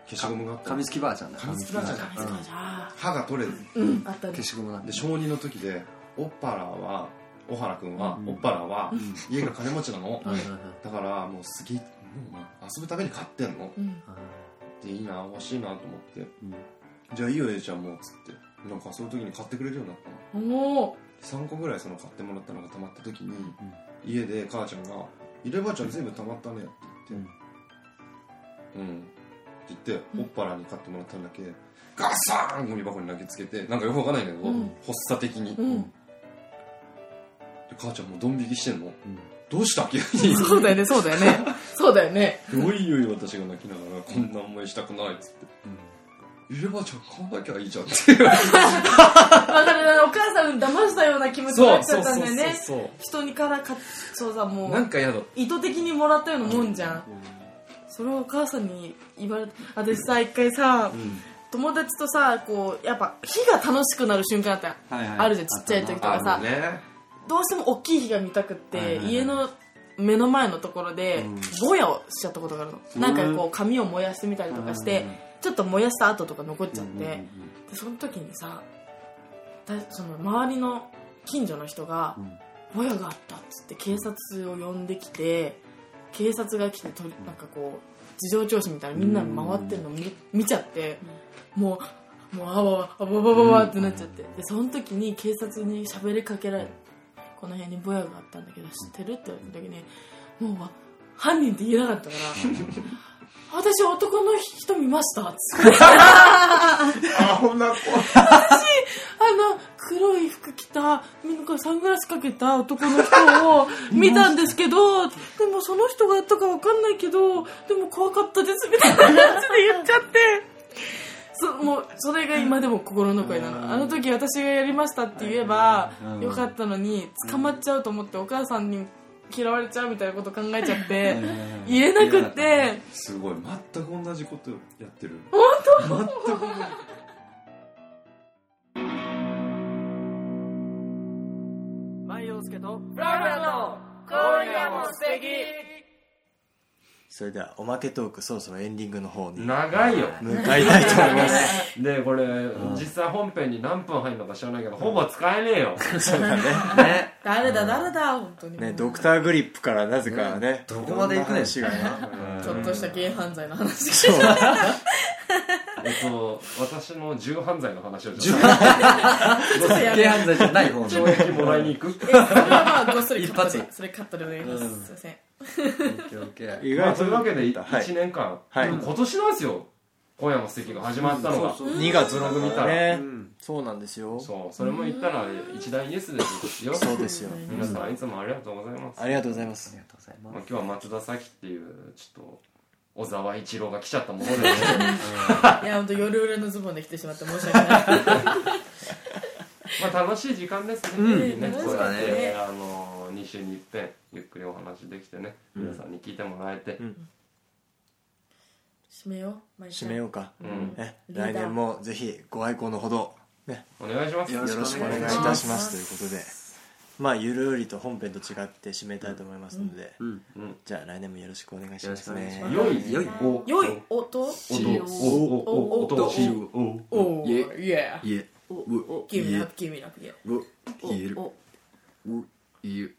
消しゴムがあった。の紙付きばあちゃんだ紙付きばあちゃんあそうじゃ歯が取れる。あうんあったね。消しゴムなんで小2の時でオッパラは小原君は、オッパラは家が金持ちなの、はいはいはい。だからもうすげえもう遊ぶために買ってんの。うん。でいいな欲しいなと思って、じゃあいいよ A ちゃんもっつって。なんかその時に買ってくれるようになったの。おお3個ぐらいその買ってもらったのが溜まった時に、家で母ちゃんが「入ればあちゃん全部溜まったね」って言って「うん」って言っておっぱらに買ってもらったんだけガッサーンゴミ箱に投げつけてなんかよくわかんないんだけど、うん。発作的に、でうん。母ちゃんもうドン引きしてんの、どうした急にそうだよねそうだよね。そうだよね。おいおい私が泣きながらこんな思いしたくないっつって「入ればあちゃん買わなきゃいいじゃん」って。言われてわかる。お母さん騙したような気持ちになっちゃったんだよね。そうそう人にからかそうさもう。なんか嫌だ。意図的にもらったようなもんじゃんそれをお母さんに言われて私さ一回さ、友達とさこうやっぱ火が楽しくなる瞬間あったよはいはい。あるじゃんちっちゃい時とかあさのね。どうしても大きい火が見たくって、はいはいはい。家の目の前のところでぼやをしちゃったことがあるの、なんかこう紙を燃やしてみたりとかして、ちょっと燃やした跡とか残っちゃって、でその時にさだその周りの近所の人が「ぼやがあった」っつって警察を呼んできて警察が来てとりなんかこう事情聴取みたいなみんな回ってるの見見ちゃってもうもうあわわあわわわわってなっちゃってでその時に警察に喋りかけられてこの辺にぼやがあったんだけど知ってるって言われた時にもう犯人って言えなかったから 私男の人見ましたっつって。アホな子。あの黒い服着たなんかサングラスかけた男の人を 見たんですけどでもその人がやったかわかんないけどでも怖かったですみたいな感じで言っちゃって。そもうそれが今でも心の声なの。あの時私がやりましたって言えばよかったのに捕まっちゃうと思ってお母さんに嫌われちゃうみたいなこと考えちゃって言えなくって。すごい。全く同じことやってる。本当？全く同じマイヨウスケとフラフラの今夜も素敵。それではおまけトークそろそろエンディングの方に長いよ。向かいたいと思います。でこれ、実際本編に何分入るのか知らないけど、ほぼ使えねえよ。そうだね。ね。誰だ誰だ本当に。ねドクターグリップからなぜかねどこまで行くねん。いろんな話がね。ちょっとした軽犯罪の話。そう えっと私の重犯罪の話をちょっと。犯罪じゃない方懲役もらいに行く。えそれはまあごっそりカット一でそれカットでお願いします、うん。すいません。意まあ、外とというわけではい。1年間、はい。今年なんですよ。今夜も素敵が始まったのが、2月ブログ見たら。ね。そうなんですよ。そう。それも言ったら一大ニュースですよ。そうですよ。皆さんいつもありがとうございます、ありがとうございます。ありがとうございままあ、今日は松田咲っていうちょっと小沢一郎が来ちゃったもので、ね、いや本当夜裏のズボンで来てしまって申し訳ない。まあ楽しい時間ですね,、うん。ねね。あの2週に一遍ゆっくりお話できてね、皆さんに聞いてもらえて、締めよう締めようか。うん。ね来年もぜひご愛顧のほどね。お願いします。よよろしくお願いいたします。ということでまあゆるりと本編と違って締めたいと思いますのでうん。じゃあ来年もよろしくお願いしますよろしねくお願いし良い良いお良い音おおおおおしおおいえいやいえおうお君いえな君な君ういえるおういえ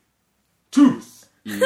トゥースいえ